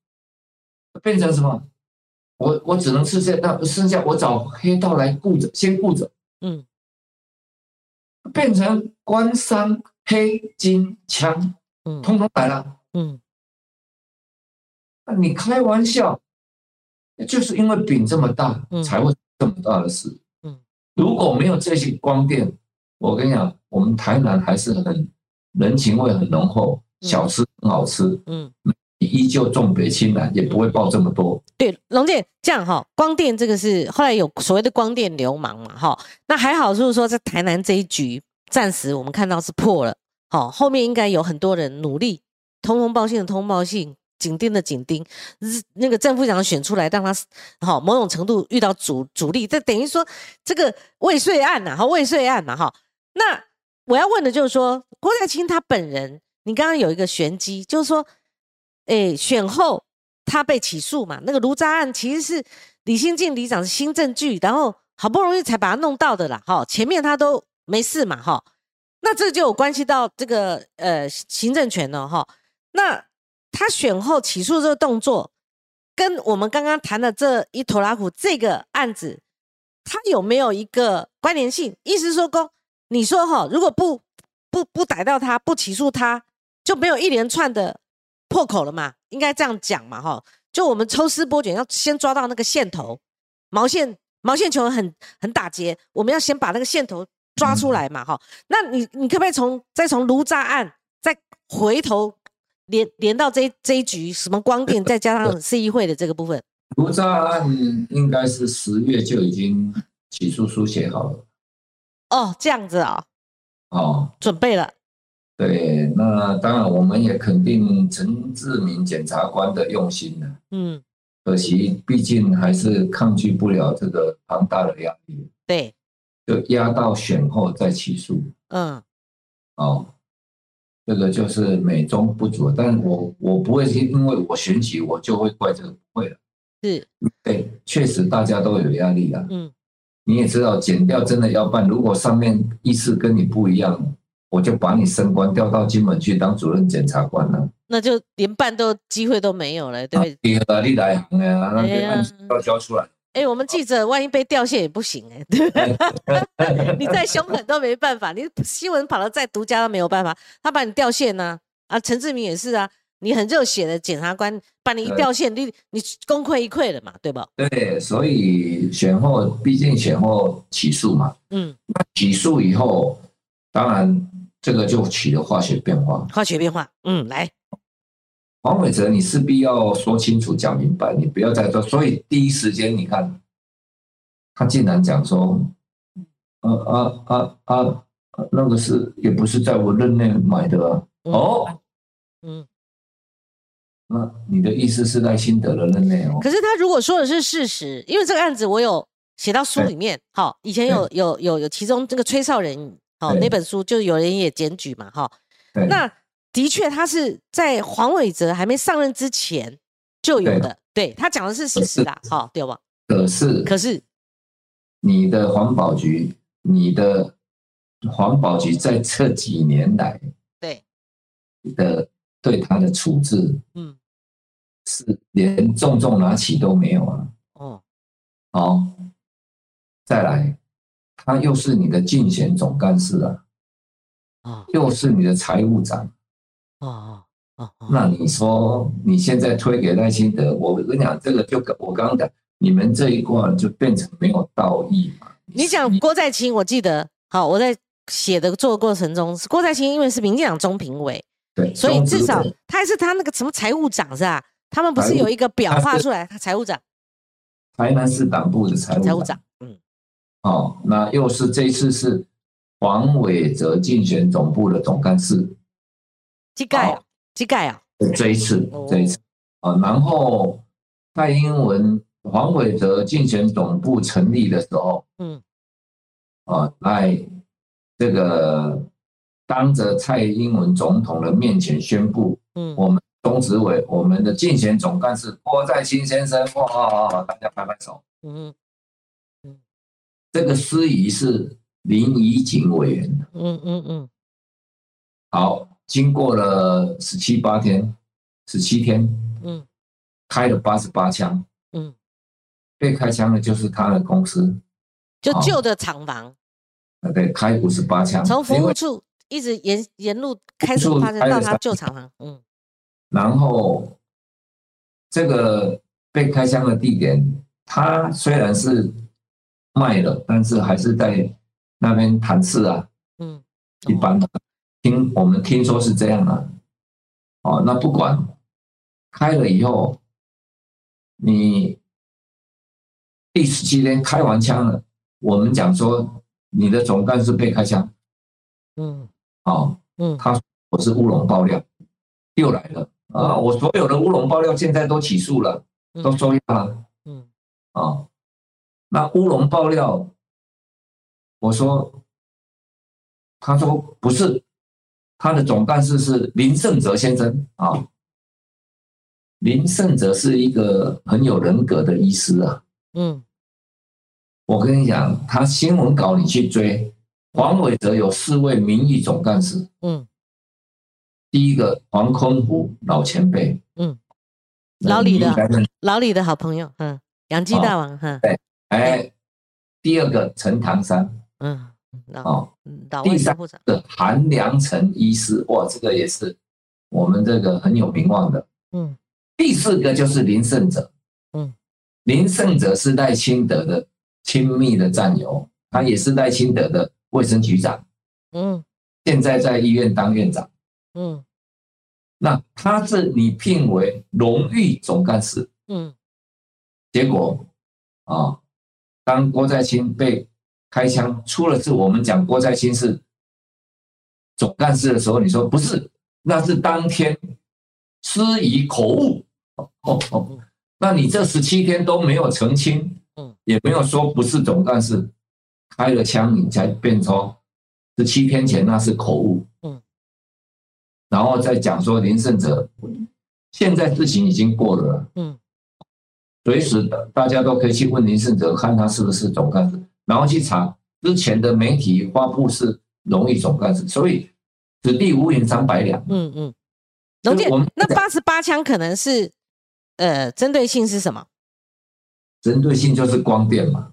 变成什么？我我只能吃这，那剩下我找黑道来顾着，先顾着，嗯，变成官商黑金枪，嗯，通通来了，嗯，那你开玩笑，就是因为饼这么大，才会这么大的事。嗯，如果没有这些光电，我跟你讲，我们台南还是很人情味很浓厚，小吃很好吃。嗯，依旧重北轻南，也不会爆这么多。对，龙姐这样哈，光电这个是后来有所谓的光电流氓嘛，哈，那还好，就是说在台南这一局暂时我们看到是破了，好，后面应该有很多人努力，通风报信的通报信。紧盯的紧盯，那个正副长选出来，让他好某种程度遇到阻阻力，这等于说这个未遂案呐，哈未遂案嘛，哈。那我要问的就是说，郭台清他本人，你刚刚有一个玄机，就是说，哎，选后他被起诉嘛，那个卢渣案其实是李新进里长是新证据，然后好不容易才把他弄到的啦，哈，前面他都没事嘛，哈。那这就有关系到这个呃行政权了，哈。那他选后起诉这个动作，跟我们刚刚谈的这一坨拉苦这个案子，他有没有一个关联性？意思说，公你说哈，如果不不不逮到他，不起诉他，就没有一连串的破口了嘛？应该这样讲嘛？哈，就我们抽丝剥茧，要先抓到那个线头，毛线毛线球很很打结，我们要先把那个线头抓出来嘛？哈，那你你可不可以从再从卢渣案再回头？连连到这这一局，什么光电，再加上 (laughs) 市议会的这个部分，卢渣案应该是十月就已经起诉书写好了。哦，这样子啊，哦，准备了。对，那当然我们也肯定陈志明检察官的用心了。嗯，可惜毕竟还是抗拒不了这个庞大的压力。对，就压到选后再起诉。嗯，哦。这个就是美中不足，但我我不会因为我选举我就会怪这个，不会了。是，对，确实大家都有压力啊。嗯，你也知道，减掉真的要办，如果上面意思跟你不一样，我就把你升官调到金门去当主任检察官了。那就连办都机会都没有了，对不对？你来行啊，那交出来。哎，我们记者万一被掉线也不行哎，对不对？(laughs) 你再凶狠都没办法，你新闻跑得再独家都没有办法，他把你掉线呢？啊，陈志明也是啊，你很热血的检察官把你一掉线，你你功亏一篑了嘛，对吧？对，所以选后毕竟选后起诉嘛，嗯，那起诉以后，当然这个就起了化学变化，化学变化，嗯，来。黄伟哲，你势必要说清楚、讲明白，你不要再说。所以第一时间，你看他竟然讲说：“啊啊啊啊，那个是也不是在我任内买的哦。”嗯，那你的意思是在新德的任内哦？可是他如果说的是事实，因为这个案子我有写到书里面。好，以前有有有有，其中这个崔少仁，好那本书就有人也检举嘛，哈。那。的确，他是在黄伟哲还没上任之前就有的。对他讲的是事实的，好，对吧？可是，可是，你的环保局，你的环保局在这几年来，对的对他的处置，嗯，是连重重拿起都没有啊。哦，好，再来，他又是你的竞选总干事啊，啊，又是你的财务长。哦哦哦，那你说你现在推给赖清德，我跟你讲，这个就我刚刚讲，你们这一卦就变成没有道义嘛？你讲郭在清，我记得好，我在写的做过程中，郭在清因为是民进党中评委，对，所以至少他还是他那个什么财务长是吧？他们不是有一个表画出来，他财务长，台南市党部的财务财务长，嗯，哦，那又是这次是黄伟哲竞选总部的总干事。机盖啊，机盖啊，这一次，这一次。啊，然后蔡英文、黄伟哲竞选总部成立的时候，嗯，啊，在这个当着蔡英文总统的面前宣布，嗯，我们中执委，我们的竞选总干事郭在清先生，哇，大家拍拍手，嗯嗯，这个司仪是林怡景委员，嗯嗯嗯，好。经过了十七八天，十七天，嗯，开了八十八枪，嗯，被开枪的就是他的公司，就旧的厂房，啊，对，开五十八枪，从服务处一直沿沿路开始发生到他旧厂房，嗯，然后这个被开枪的地点，他虽然是卖了，但是还是在那边谈事啊。嗯，一般的听我们听说是这样的。哦，那不管开了以后，你第十七天开完枪了，我们讲说你的总干事被开枪。嗯，哦，嗯，他我是乌龙爆料，又来了啊！我所有的乌龙爆料现在都起诉了。都收押了，嗯，啊，那乌龙爆料，我说，他说不是，他的总干事是林胜哲先生啊，林胜哲是一个很有人格的医师啊，嗯，我跟你讲，他新闻稿你去追，黄伟哲有四位名誉总干事，嗯，第一个黄坤湖老前辈，嗯。老李的老李的好朋友，嗯，杨基大王，哈，对，哎，第二个陈唐山，嗯，哦，第三个韩良成医师，哇，这个也是我们这个很有名望的，嗯，第四个就是林胜哲，嗯，林胜哲是赖清德的亲密的战友，他也是赖清德的卫生局长，嗯，现在在医院当院长，嗯。那他是你聘为荣誉总干事，嗯，结果啊，当郭在清被开枪出了事，我们讲郭在清是总干事的时候，你说不是，那是当天失仪口误，哦哦，那你这十七天都没有澄清，嗯，也没有说不是总干事开了枪，你才变成十七天前那是口误。嗯。然后再讲说林胜哲，现在事情已经过了，嗯，随时的大家都可以去问林胜哲，看他是不是总干事，然后去查之前的媒体发布是荣誉总干事，所以此地无银三百两。嗯嗯，龙姐，那八十八枪可能是，呃，针对性是什么？针对性就是光电嘛。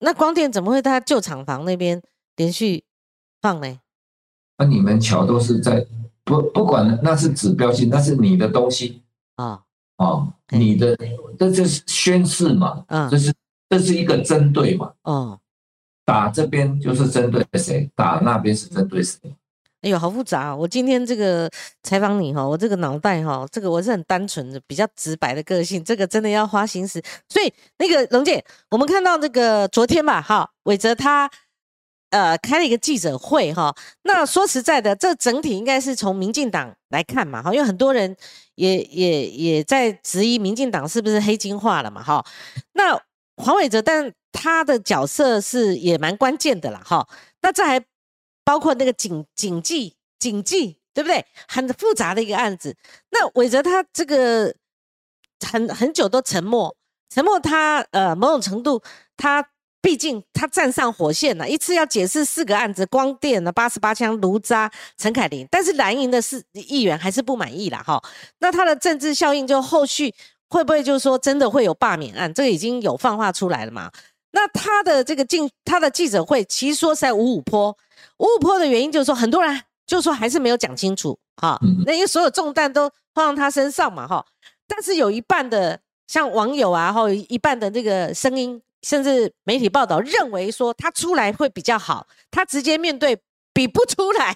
那光电怎么会在旧厂房那边连续放呢？那你们桥都是在不不管那是指标性，那是你的东西啊啊，你的这就是宣誓嘛，嗯，这是这是一个针对嘛，哦，打这边就是针对谁，打那边是针对谁。哎呦，好复杂！我今天这个采访你哈，我这个脑袋哈，这个我是很单纯的、比较直白的个性，这个真的要花心思。所以那个龙姐，我们看到这个昨天吧，哈，伟泽他。呃，开了一个记者会哈。那说实在的，这整体应该是从民进党来看嘛哈，因为很多人也也也在质疑民进党是不是黑金化了嘛哈。那黄伟哲，但他的角色是也蛮关键的啦哈。那这还包括那个警警纪警纪，对不对？很复杂的一个案子。那伟哲他这个很很久都沉默，沉默他呃某种程度他。毕竟他站上火线了，一次要解释四个案子，光电呢八十八枪卢渣陈凯琳，但是蓝营的是议员还是不满意啦。哈。那他的政治效应就后续会不会就是说真的会有罢免案？这个已经有放话出来了嘛？那他的这个进他的记者会其实说在五五坡，五五坡的原因就是说很多人就说还是没有讲清楚哈，那因为所有重担都放在他身上嘛哈，但是有一半的像网友啊，或一半的这个声音。甚至媒体报道认为说他出来会比较好，他直接面对比不出来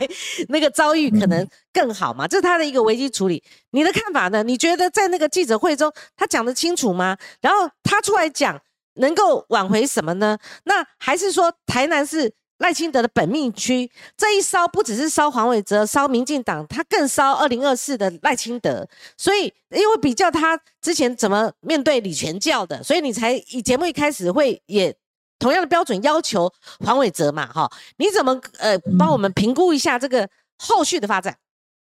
那个遭遇可能更好嘛？这是他的一个危机处理。你的看法呢？你觉得在那个记者会中他讲得清楚吗？然后他出来讲能够挽回什么呢？那还是说台南是？赖清德的本命区这一烧不只是烧黄伟哲，烧民进党，他更烧二零二四的赖清德。所以，因为比较他之前怎么面对李全教的，所以你才以节目一开始会也同样的标准要求黄伟哲嘛？哈，你怎么呃帮我们评估一下这个后续的发展？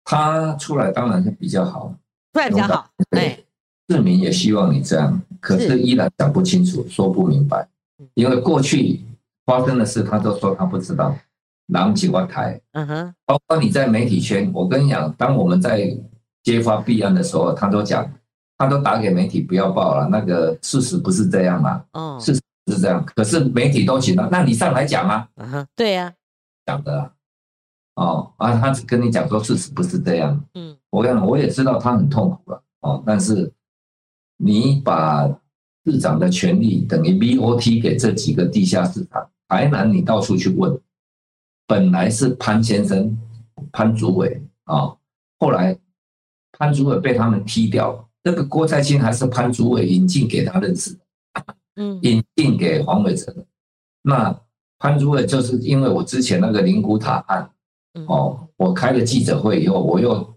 他出来当然是比较好，出来比较好。对，市民也希望你这样，可是依然讲不清楚，说不明白，因为过去。发生的事，他都说他不知道。狼几万台，嗯哼，包括你在媒体圈，我跟你讲，当我们在揭发弊案的时候，他都讲，他都打给媒体不要报了，那个事实不是这样嘛？嗯，事实是这样，可是媒体都请了，那你上来讲啊？嗯哼，对呀，讲的，哦啊，他只跟你讲说事实不是这样。嗯，我讲我也知道他很痛苦了，哦，但是你把市长的权利等于 BOT 给这几个地下市场，台南你到处去问，本来是潘先生、潘主委啊，后来潘主委被他们踢掉，那个郭在清还是潘主委引进给他认识的，嗯，引进给黄伟哲。那潘主委就是因为我之前那个灵谷塔案，哦，我开了记者会以后，我又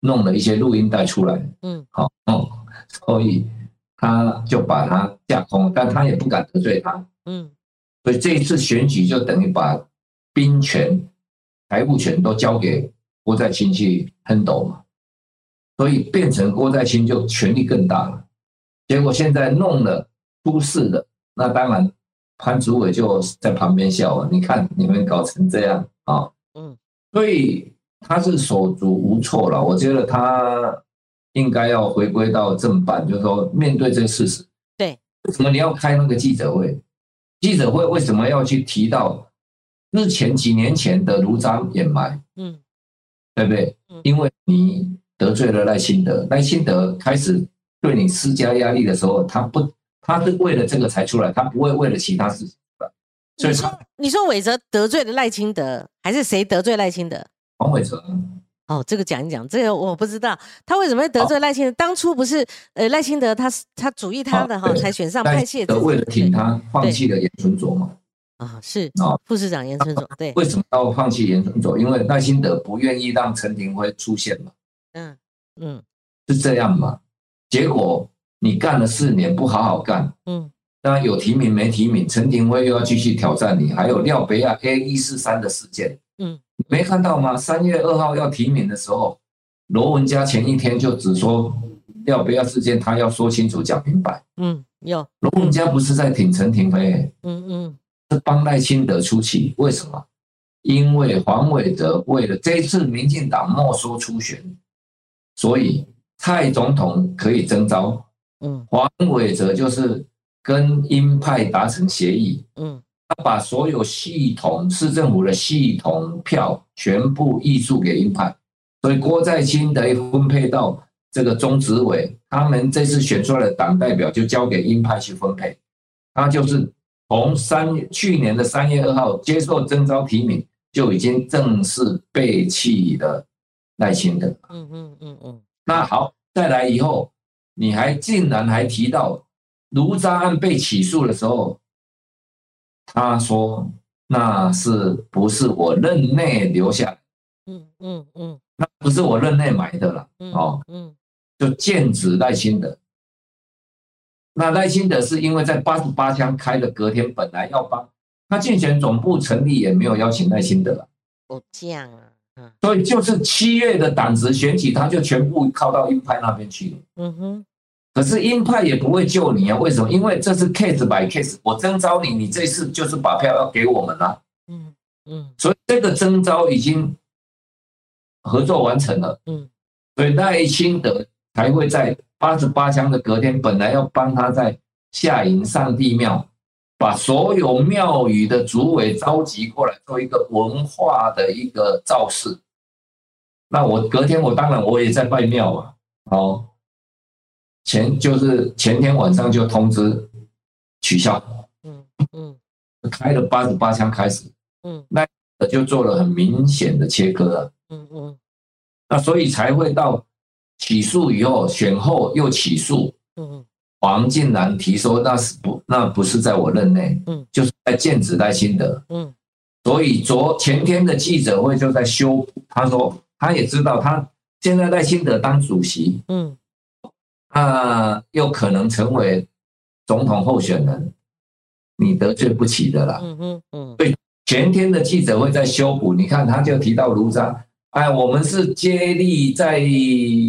弄了一些录音带出来，嗯，好，嗯，所以。他就把他架空，但他也不敢得罪他，嗯，所以这一次选举就等于把兵权、财务权都交给郭在清去 handle 嘛，所以变成郭在清就权力更大了。结果现在弄了出事的，那当然潘主委就在旁边笑了。你看你们搞成这样啊，嗯，所以他是手足无措了。我觉得他。应该要回归到正版，就是说面对这个事实。对，为什么你要开那个记者会？记者会为什么要去提到之前几年前的卢章掩埋？嗯，对不对？因为你得罪了赖清德，赖清德开始对你施加压力的时候，他不，他是为了这个才出来，他不会为了其他事情的。所以说，你说伟哲得罪了赖清德，还是谁得罪赖清德？黄伟哲。哦，这个讲一讲，这个我不知道他为什么会得罪赖清德。当初不是呃赖清德他他主意他的哈才选上派系的，为了挺他放弃了严春佐嘛？啊，是啊，副市长严春佐对。为什么要放弃严春佐？因为赖清德不愿意让陈廷辉出现嘛。嗯嗯，是这样嘛？结果你干了四年不好好干，嗯，当然有提名没提名，陈廷辉又要继续挑战你，还有廖北亚 A 一四三的事件，嗯。没看到吗？三月二号要提名的时候，罗文佳前一天就只说要不要事件，他要说清楚讲明白。嗯，有罗文佳不是在挺陈廷飞，嗯嗯，是帮赖清德出气。为什么？因为黄伟哲为了这次民进党没收初选，所以蔡总统可以征召。嗯，黄伟哲就是跟鹰派达成协议。嗯。他把所有系统市政府的系统票全部移注给鹰派，所以郭在清得分配到这个中执委，他们这次选出来的党代表就交给鹰派去分配。他就是从三去年的三月二号接受征召提名，就已经正式背弃了赖清德。嗯嗯嗯嗯。那好，再来以后，你还竟然还提到卢渣案被起诉的时候。他说：“那是不是我任内留下？嗯嗯嗯，那不是我任内买的了。哦，嗯，就剑指赖清德。那赖清德是因为在八十八枪开的隔天，本来要帮他竞选总部成立，也没有邀请赖清德。哦，这样啊，嗯，所以就是七月的党职选举，他就全部靠到鹰派那边去了。嗯哼。”可是鹰派也不会救你啊？为什么？因为这是 case by case，我征召你，你这次就是把票要给我们了。嗯嗯，所以这个征召已经合作完成了。嗯，所以赖清德才会在八十八枪的隔天，本来要帮他在下营上帝庙，把所有庙宇的主委召集过来做一个文化的一个造势。那我隔天我当然我也在拜庙啊，好。前就是前天晚上就通知取消，嗯嗯，开了八十八枪开始，嗯，那就做了很明显的切割了，嗯嗯，那所以才会到起诉以后选后又起诉，嗯黄进南提说那是不那不是在我任内，嗯，就是在建子赖清德，嗯，所以昨前天的记者会就在修补，他说他也知道他现在在新德当主席，嗯。那又可能成为总统候选人，你得罪不起的啦。嗯嗯嗯。对，前天的记者会在修补，你看他就提到卢章，哎，我们是接力在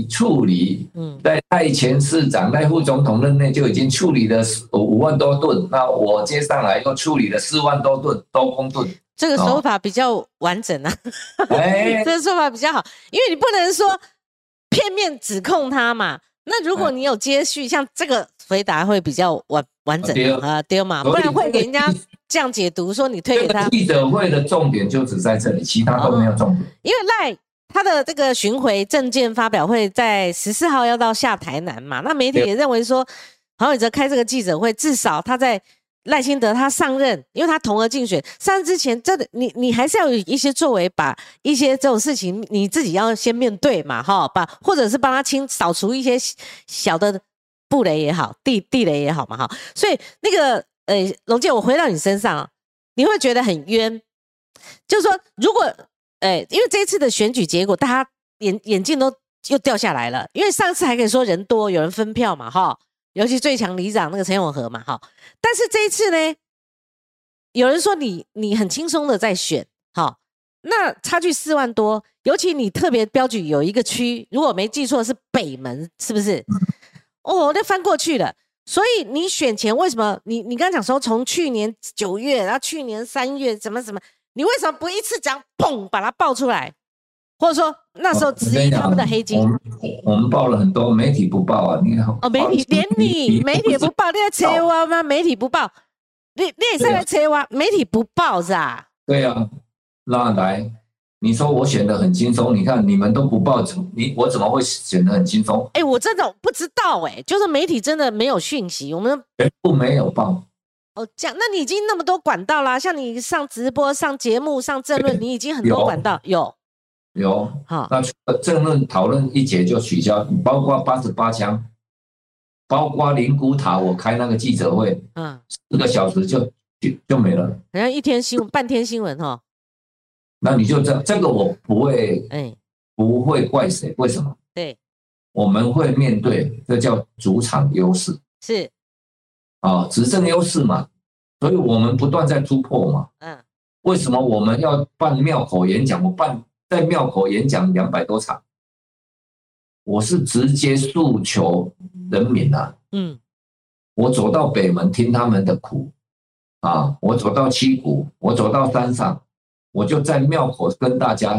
处理。嗯。在赖前市长、赖副总统任内就已经处理了五万多吨，那我接上来又处理了四万多吨多公吨。这个说法比较完整啊。哎，(laughs) 这个说法比较好，因为你不能说片面指控他嘛。那如果你有接续，像这个回答会比较完完整啊，丢嘛？不然会给人家这样解读，说你推给他。记者会的重点就只在这里，其他都没有重点。因为赖他的这个巡回证件发表会在十四号要到下台南嘛？那媒体也认为说，黄伟哲开这个记者会，至少他在赖清德他上任，因为他同额竞选上任之前，真的你你还是要有一些作为，把一些这种事情你自己要先面对嘛，哈，把或者是帮他清扫除一些小的布雷也好，地地雷也好嘛，哈。所以那个呃，龙健，我回到你身上，你会觉得很冤，就是说如果。哎，因为这一次的选举结果，大家眼眼镜都又掉下来了。因为上次还可以说人多，有人分票嘛，哈，尤其最强里长那个陈永和嘛，哈。但是这一次呢，有人说你你很轻松的在选，哈，那差距四万多，尤其你特别标举有一个区，如果没记错是北门，是不是？哦，那翻过去了。所以你选前为什么你你刚刚讲说从去年九月，然后去年三月怎么怎么？你为什么不一次讲砰把它爆出来，或者说那时候质疑他们的黑金？我们报了很多，媒体不报啊！你看，哦，媒体连你 (laughs) 媒体不报，你在扯我吗？媒体不报，你你也是在扯我？媒体不报是吧？对啊，那来，你说我选的很轻松，你看你们都不报，怎你我怎么会选的很轻松？哎，我真的不知道哎，就是媒体真的没有讯息，我们全部没有报。哦，这样，那你已经那么多管道啦，像你上直播、上节目、上政论，(laughs) 你已经很多管道有，有，好，那政论讨论一节就取消，包括八十八枪，包括灵谷塔，我开那个记者会，嗯，四个小时就就就没了，好像一天新闻，半天新闻哈。那你就这这个我不会，哎，不会怪谁，为什么？对，我们会面对，这叫主场优势，是。啊，执政优势嘛，所以我们不断在突破嘛。嗯，为什么我们要办庙口演讲？我办在庙口演讲两百多场，我是直接诉求人民啊。嗯，我走到北门听他们的苦，啊，我走到七股，我走到山上，我就在庙口跟大家，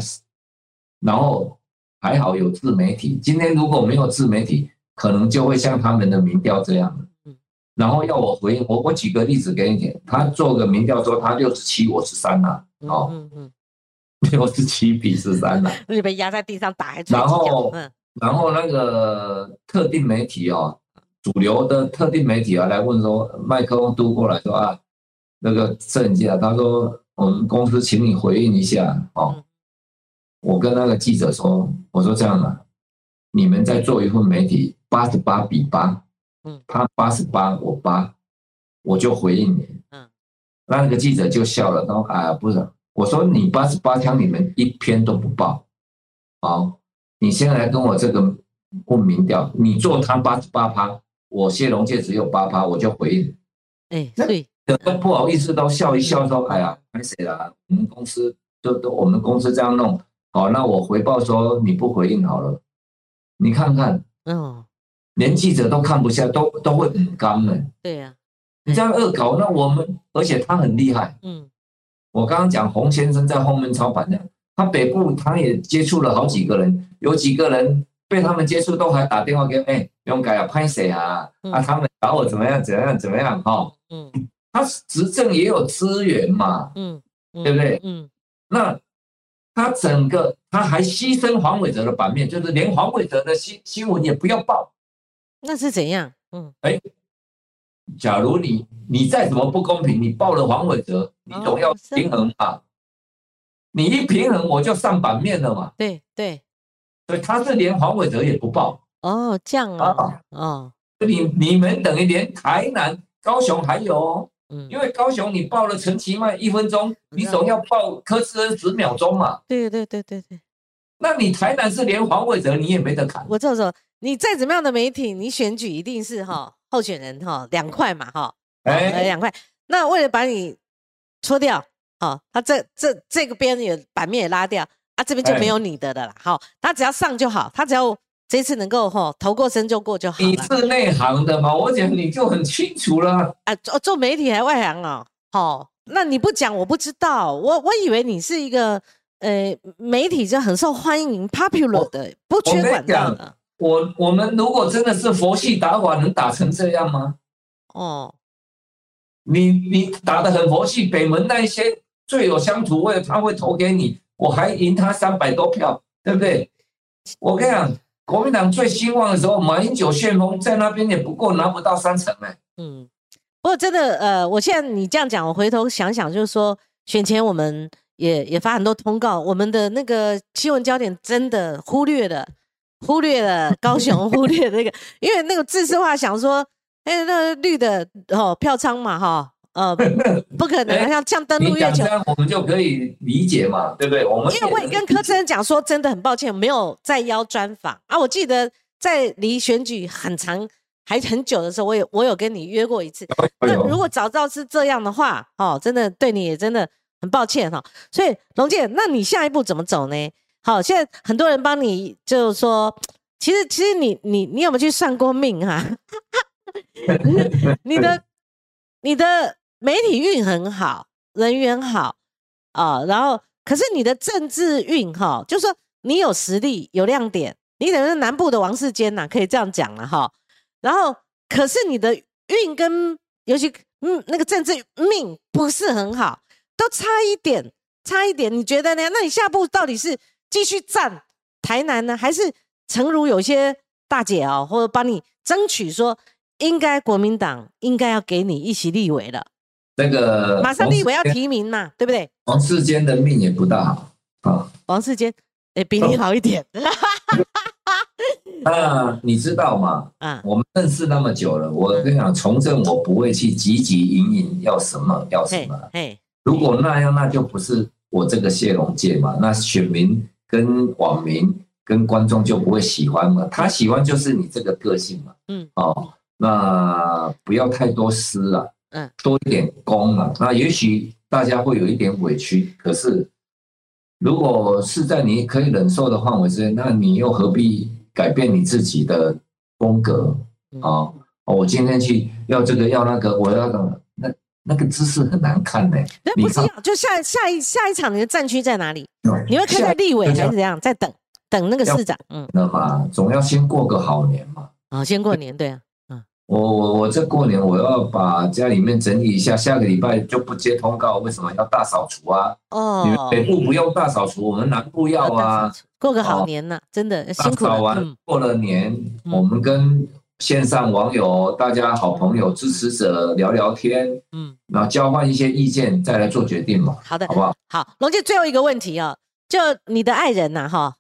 然后还好有自媒体。今天如果没有自媒体，可能就会像他们的民调这样。然后要我回应，我我举个例子给你听，他做个民调说他六十七，我十三呐，哦，嗯嗯，六十七比十三呐，(laughs) 你被压在地上打，然后，然后那个特定媒体哦，主流的特定媒体啊来问说，麦克风嘟过来说啊，那个摄影机啊，他说我们公司请你回应一下哦，我跟那个记者说，我说这样的，你们在做一份媒体，八十八比八。他八十八，我八，我就回应你。嗯，那个记者就笑了，他说：“哎，不是，我说你八十八枪，你们一篇都不报。好，你现在来跟我这个问民调，你做他八十八趴，我谢龙介只有八趴，我就回应。哎，对，都不好意思，都笑一笑，说：哎呀，没谁了，我们公司就都我们公司这样弄，好，那我回报说你不回应好了，你看看，嗯。”连记者都看不下，都都会很干的。对呀，你这样恶搞，那我们，而且他很厉害。嗯，我刚刚讲洪先生在后面操盘的，他北部他也接触了好几个人，有几个人被他们接触，都还打电话给，哎，勇敢啊，拍谁啊？啊，他们找我怎么样？怎样？怎么样？哈，嗯，他执政也有资源嘛，嗯，对不对？嗯，那他整个他还牺牲黄伟哲的版面，就是连黄伟哲的新新闻也不要报。那是怎样？嗯，哎，假如你你再怎么不公平，你报了黄伟哲，你总要平衡嘛。你一平衡，我就上版面了嘛。对对，所以他是连黄伟哲也不报。哦，这样啊。哦，你你们等于连台南、高雄还有，嗯，因为高雄你报了陈其迈一分钟，你总要报柯志恩十秒钟嘛。对对对对对。那你台南是连黄伟哲你也没得砍。我这么说。你再怎么样的媒体，你选举一定是哈候选人哈两块嘛哈，哎两块。那为了把你搓掉，哦，他这这这个边也版面也拉掉啊，这边就没有你的的了啦。好，他只要上就好，他只要这次能够哈投过身就过就好了你是内行的嘛？我讲你就很清楚了。啊，做做媒体还外行啊？好，那你不讲我不知道，我我以为你是一个呃媒体就很受欢迎 popular 的，不缺管道的。我我们如果真的是佛系打法，能打成这样吗？哦，你你打的很佛系，北门那一些最有乡土味，他会投给你，我还赢他三百多票，对不对？我跟你讲，国民党最兴旺的时候，马英九旋风在那边也不过拿不到三成哎。嗯，不过真的，呃，我现在你这样讲，我回头想想，就是说选前我们也也发很多通告，我们的那个新闻焦点真的忽略了，忽略了高雄，忽略那个，因为那个自私化想说，哎，那绿的哦票仓嘛哈。呃，不可能，像 (laughs) 像登陆月球，我们就可以理解嘛，对不对？我们因为我也跟柯震讲说，真的很抱歉，没有再邀专访啊。我记得在离选举很长还很久的时候，我有我有跟你约过一次。那如果早知道是这样的话，哦，真的对你也真的很抱歉哈。所以龙健，那你下一步怎么走呢？好，现在很多人帮你，就是说，其实其实你你你有没有去算过命 (laughs) (laughs) 哈？你的你的。媒体运很好，人缘好啊，然后可是你的政治运哈，就说你有实力有亮点，你等于是南部的王世坚呐，可以这样讲了哈。然后可是你的运跟尤其嗯那个政治命不是很好，都差一点，差一点，你觉得呢？那你下步到底是继续战台南呢，还是诚如有些大姐哦，或者帮你争取说，应该国民党应该要给你一席立委了？那个马上立委要提名嘛，对不对？王世坚的命也不大好啊。王世坚，哎，比你好一点。那 (laughs) 你知道吗？啊，我们认识那么久了，我跟你讲，从政我不会去汲汲营营要什么要什么。哎，如果那样，那就不是我这个谢龙介嘛。那选民跟网民跟观众就不会喜欢嘛。他喜欢就是你这个个性嘛。嗯，哦，那不要太多私了。嗯，多一点功啊，那也许大家会有一点委屈。可是，如果是在你可以忍受的范围之内，那你又何必改变你自己的风格啊？我今天去要这个要那个，我要等那那个姿势很难看呢。那不是要，就下下一下一场你的战区在哪里？你会看在立委还是怎样？在等等那个市长？嗯，那嘛总要先过个好年嘛。啊，先过年，对啊。我我我这过年我要把家里面整理一下，下个礼拜就不接通告。为什么要大扫除啊？哦，你们北部不用大扫除，我们南部要啊。过个好年呢，真的辛苦了。完过了年，我们跟线上网友、大家好朋友、支持者聊聊天，嗯，然后交换一些意见，再来做决定嘛。好的，好不好？好，龙姐最后一个问题啊，就你的爱人呐，哈。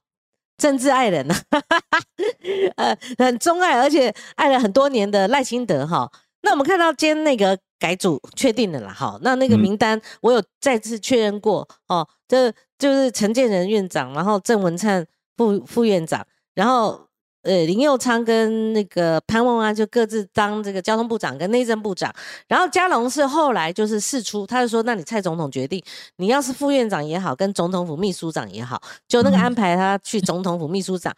政治爱人呐，(laughs) 呃，很钟爱，而且爱了很多年的赖清德哈。那我们看到今天那个改组确定了啦，哈，那那个名单我有再次确认过哦，这就是陈建仁院长，然后郑文灿副副院长，然后。呃，林佑昌跟那个潘文安就各自当这个交通部长跟内政部长，然后嘉龙是后来就是释出，他就说，那你蔡总统决定，你要是副院长也好，跟总统府秘书长也好，就那个安排他去总统府秘书长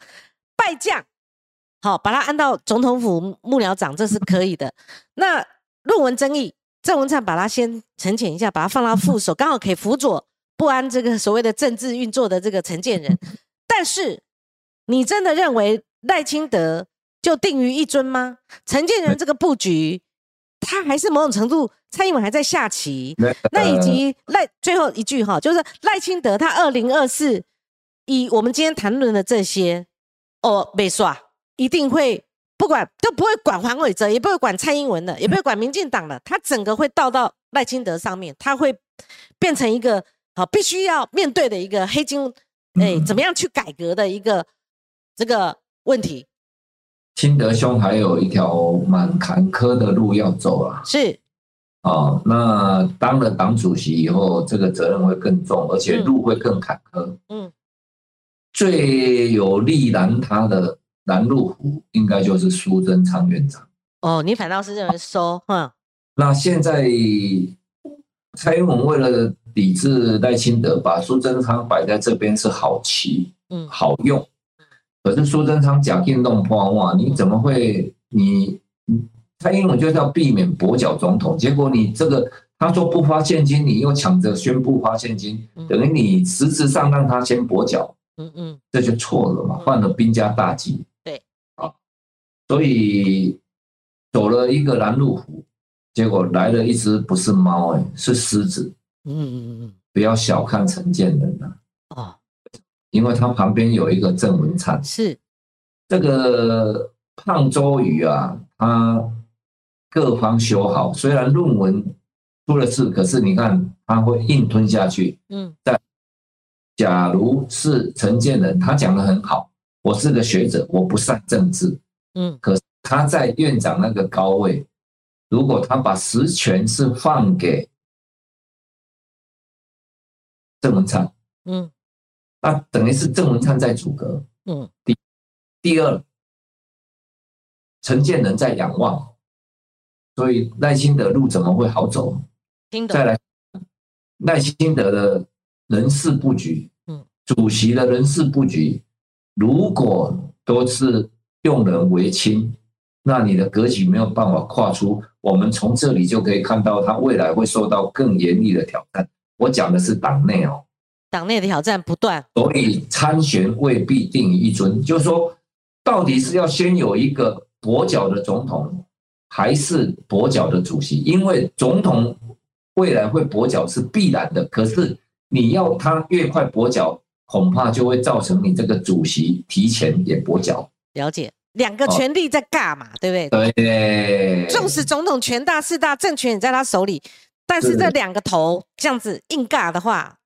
拜将，好，把他安到总统府幕僚长，这是可以的。那论文争议，郑文灿把他先沉潜一下，把他放到副手，刚好可以辅佐不安这个所谓的政治运作的这个承建人。但是你真的认为？赖清德就定于一尊吗？陈建仁这个布局，他还是某种程度，蔡英文还在下棋。那以及赖最后一句哈，就是赖清德他二零二四，以我们今天谈论的这些，哦，没错，一定会不管都不会管黄伟哲，也不会管蔡英文的，也不会管民进党的，他整个会倒到赖清德上面，他会变成一个好必须要面对的一个黑金，哎，怎么样去改革的一个这个。问题，清德兄还有一条蛮坎坷的路要走啊。是，哦，那当了党主席以后，这个责任会更重，而且路会更坎坷。嗯，最有力拦他的拦路虎，应该就是苏贞昌院长。哦，你反倒是认为收，嗯，那现在蔡英文为了抵制赖清德，把苏贞昌摆在这边是好棋，嗯，好用。可是苏贞昌假定弄破哇，你怎么会？你蔡英文就是要避免跛脚总统，结果你这个他说不发现金，你又抢着宣布发现金，等于你实质上让他先跛脚，嗯嗯，这就错了嘛，犯了兵家大忌。对，啊，所以走了一个拦路虎，结果来了一只不是猫哎，是狮子。嗯嗯嗯嗯，不要小看陈建仁呐。哦。因为他旁边有一个郑文灿，是这个胖周瑜啊，他各方修好，虽然论文出了事，可是你看他会硬吞下去。嗯，但假如是陈建仁，他讲的很好，我是个学者，我不善政治。嗯，可他在院长那个高位，如果他把实权是放给郑文灿，嗯。那等于是郑文灿在阻隔，嗯，第第二，陈建仁在仰望，所以赖清德路怎么会好走？再来，赖清德的人事布局，嗯，主席的人事布局，如果都是用人为亲，那你的格局没有办法跨出。我们从这里就可以看到，他未来会受到更严厉的挑战。我讲的是党内哦。党内的挑战不断，所以参选未必定一尊。就是说，到底是要先有一个跛脚的总统，还是跛脚的主席？因为总统未来会跛脚是必然的。可是你要他越快跛脚，恐怕就会造成你这个主席提前也跛脚。了解，两个权力在尬嘛，对不对？对。纵使总统权大势大，政权也在他手里，但是这两个头这样子硬尬的话。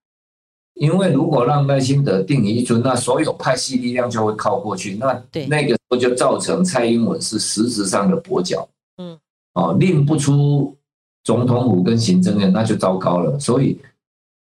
因为如果让赖清德定一尊，那所有派系力量就会靠过去，那那个时候就造成蔡英文是实质上的跛脚，嗯，哦，令不出总统府跟行政院，那就糟糕了。所以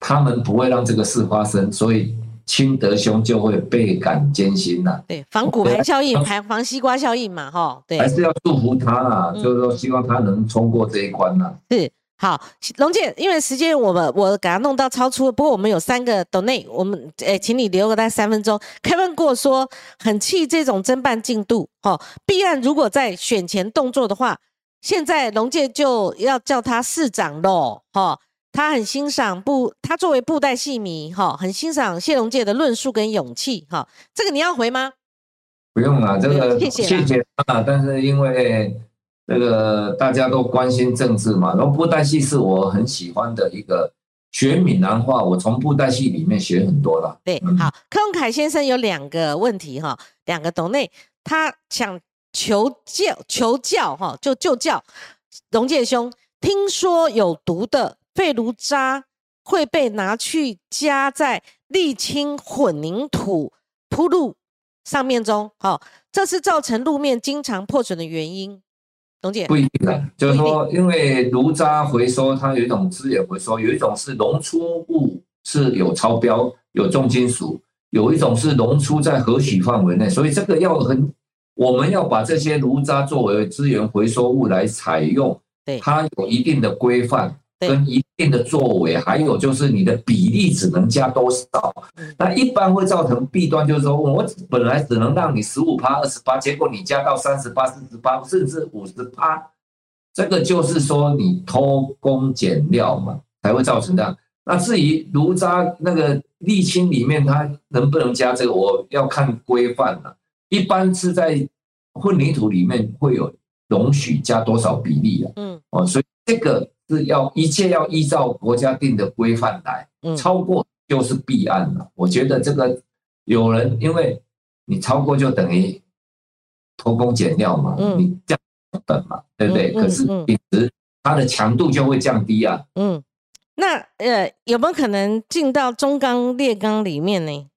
他们不会让这个事发生，所以清德兄就会倍感艰辛呐。对，防骨牌效应，还防西瓜效应嘛，哈，对，还是要祝福他啊，就是说希望他能冲过这一关呐。是。好，龙姐，因为时间我们我给他弄到超出，不过我们有三个 donate，我们诶，请你留个大概三分钟。Kevin 过说很气这种侦办进度，哦，弊案如果在选前动作的话，现在龙介就要叫他市长喽，哈，他很欣赏布，他作为布袋戏迷，哈，很欣赏谢龙介的论述跟勇气，哈，这个你要回吗？不用了，这个谢谢啊，但是因为。这个大家都关心政治嘛，然后布袋戏是我很喜欢的一个学闽南话，我从布袋戏里面学很多了。对，好，柯文凯先生有两个问题哈，两个董内，他想求教求教哈，就就教龙介兄，听说有毒的废炉渣会被拿去加在沥青混凝土铺路上面中，好，这是造成路面经常破损的原因。不一定的，就是说，因为炉渣回收它有一种资源回收，有一种是溶出物是有超标、有重金属，有一种是溶出在合许范围内，所以这个要很，我们要把这些炉渣作为资源回收物来采用，对，它有一定的规范。跟一定的作为，还有就是你的比例只能加多少？那一般会造成弊端，就是说我本来只能让你十五趴、二十八，结果你加到三十八、四十八，甚至五十趴，这个就是说你偷工减料嘛，才会造成这样。那至于炉渣那个沥青里面它能不能加这个，我要看规范了。一般是在混凝土里面会有容许加多少比例啊？嗯，哦，所以这个。是要一切要依照国家定的规范来，超过就是弊案了。我觉得这个有人，因为你超过就等于偷工减料嘛，你降本嘛，对不对？可是品质它的强度就会降低啊。嗯，那呃有没有可能进到中钢炼钢里面呢？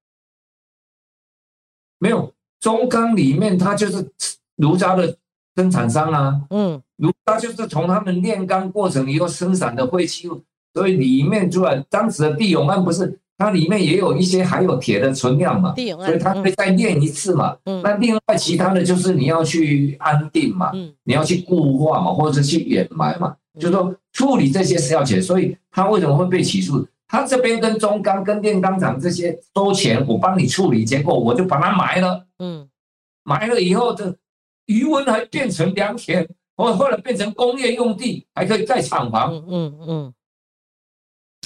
没有，中钢里面它就是炉渣的生产商啊。嗯。炉渣就是从他们炼钢过程以后生产的废弃物，所以里面出来当时的地永胺不是它里面也有一些含有铁的存量嘛，所以它可以再炼一次嘛。那另外其他的就是你要去安定嘛，你要去固化嘛，或者是去掩埋嘛，就说处理这些是要钱，所以他为什么会被起诉？他这边跟中钢跟炼钢厂这些收钱，我帮你处理，结果我就把它埋了。嗯，埋了以后这余温还变成良田。或后来变成工业用地，还可以盖厂房。嗯嗯嗯，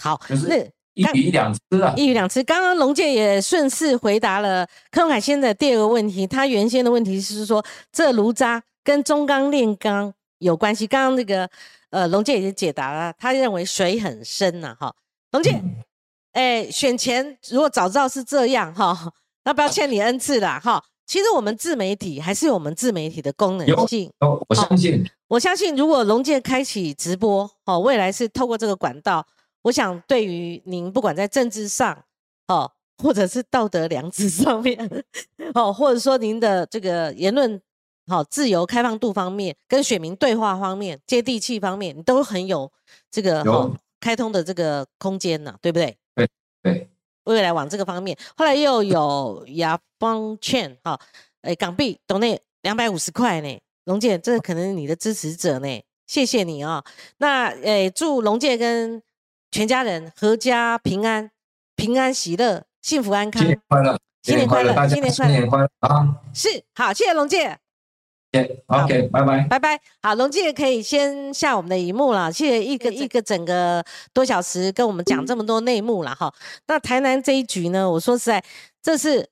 好，就是一鱼两吃啊。一鱼两吃。刚刚龙介也顺势回答了柯文海先的第二个问题。他原先的问题是说，这炉渣跟中钢炼钢有关系。刚刚那个呃，龙介已经解答了，他认为水很深呐。哈，龙介，哎，选前如果早知道是这样哈，那不要欠你恩赐啦哈。其实我们自媒体还是有我们自媒体的功能性。有，我相信。我相信，如果龙健开启直播，哦，未来是透过这个管道，我想对于您，不管在政治上，哦，或者是道德良知上面，(laughs) 哦，或者说您的这个言论，好自由开放度方面，跟选民对话方面，接地气方面，你都很有这个开通的这个空间呢，对不对？对对。未来往这个方面，后来又有亚邦券哈，哎，港币懂内两百五十块呢，龙姐，这可能你的支持者呢，谢谢你啊。那诶，祝龙姐跟全家人阖家平安，平安喜乐，幸福安康，新年快乐，新年快乐，新年快乐啊！是，好，谢谢龙姐。OK，拜拜，拜拜。好，龙姐可以先下我们的荧幕了。谢谢一个一个整个多小时跟我们讲这么多内幕了哈。那台南这一局呢，我说实在，这是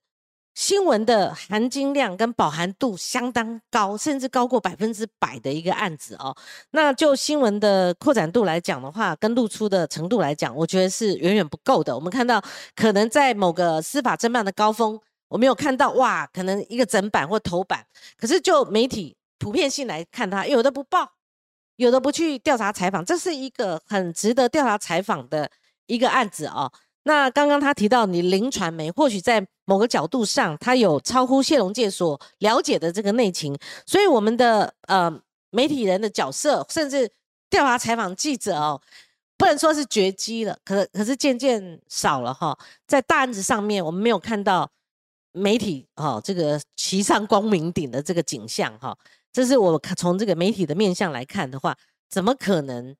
新闻的含金量跟饱含度相当高，甚至高过百分之百的一个案子哦。那就新闻的扩展度来讲的话，跟露出的程度来讲，我觉得是远远不够的。我们看到，可能在某个司法侦办的高峰。我没有看到哇，可能一个整版或头版，可是就媒体普遍性来看，它有的不报，有的不去调查采访，这是一个很值得调查采访的一个案子哦。那刚刚他提到你林传媒，或许在某个角度上，他有超乎谢龙介所了解的这个内情，所以我们的呃媒体人的角色，甚至调查采访记者哦，不能说是绝迹了，可可是渐渐少了哈。在大案子上面，我们没有看到。媒体哈，这个骑上光明顶的这个景象哈，这是我从这个媒体的面相来看的话，怎么可能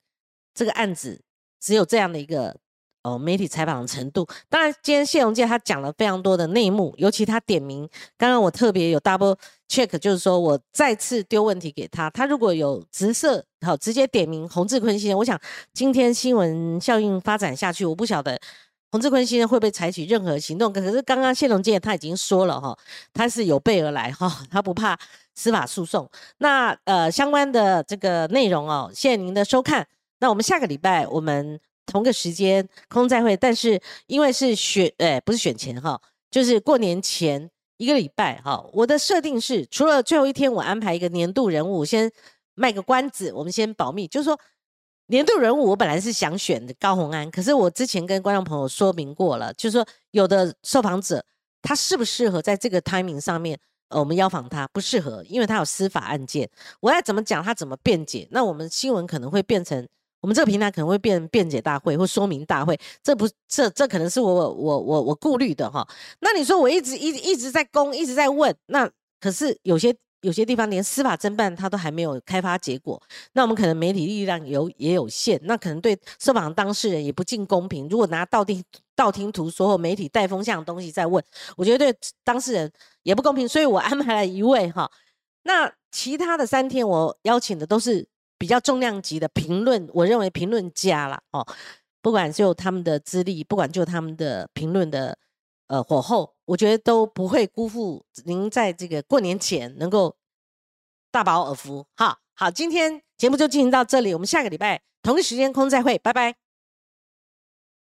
这个案子只有这样的一个哦媒体采访程度？当然，今天谢荣健他讲了非常多的内幕，尤其他点名，刚刚我特别有 double check，就是说我再次丢问题给他，他如果有直射好直接点名洪志坤先生，我想今天新闻效应发展下去，我不晓得。洪志坤先生会不会采取任何行动？可是刚刚谢龙介他已经说了哈，他是有备而来哈，(laughs) 他不怕司法诉讼。那呃相关的这个内容哦，谢谢您的收看。那我们下个礼拜我们同个时间空再会，但是因为是选，哎不是选前哈，就是过年前一个礼拜哈。我的设定是，除了最后一天我安排一个年度人物，先卖个关子，我们先保密，就是说。年度人物，我本来是想选高红安，可是我之前跟观众朋友说明过了，就是说有的受访者他适不适合在这个 timing 上面，呃，我们邀访他不适合，因为他有司法案件，我要怎么讲他怎么辩解，那我们新闻可能会变成我们这个平台可能会变辩解大会或说明大会，这不这这可能是我我我我顾虑的哈。那你说我一直一一直在攻，一直在问，那可是有些。有些地方连司法侦办他都还没有开发结果，那我们可能媒体力量有也有限，那可能对受访当事人也不尽公平。如果拿道听道听途说或媒体带风向的东西在问，我觉得对当事人也不公平。所以我安排了一位哈，那其他的三天我邀请的都是比较重量级的评论，我认为评论家了哦，不管就他们的资历，不管就他们的评论的。呃，火候我觉得都不会辜负您在这个过年前能够大饱耳福。哈好，今天节目就进行到这里，我们下个礼拜同一时间空再会，拜拜。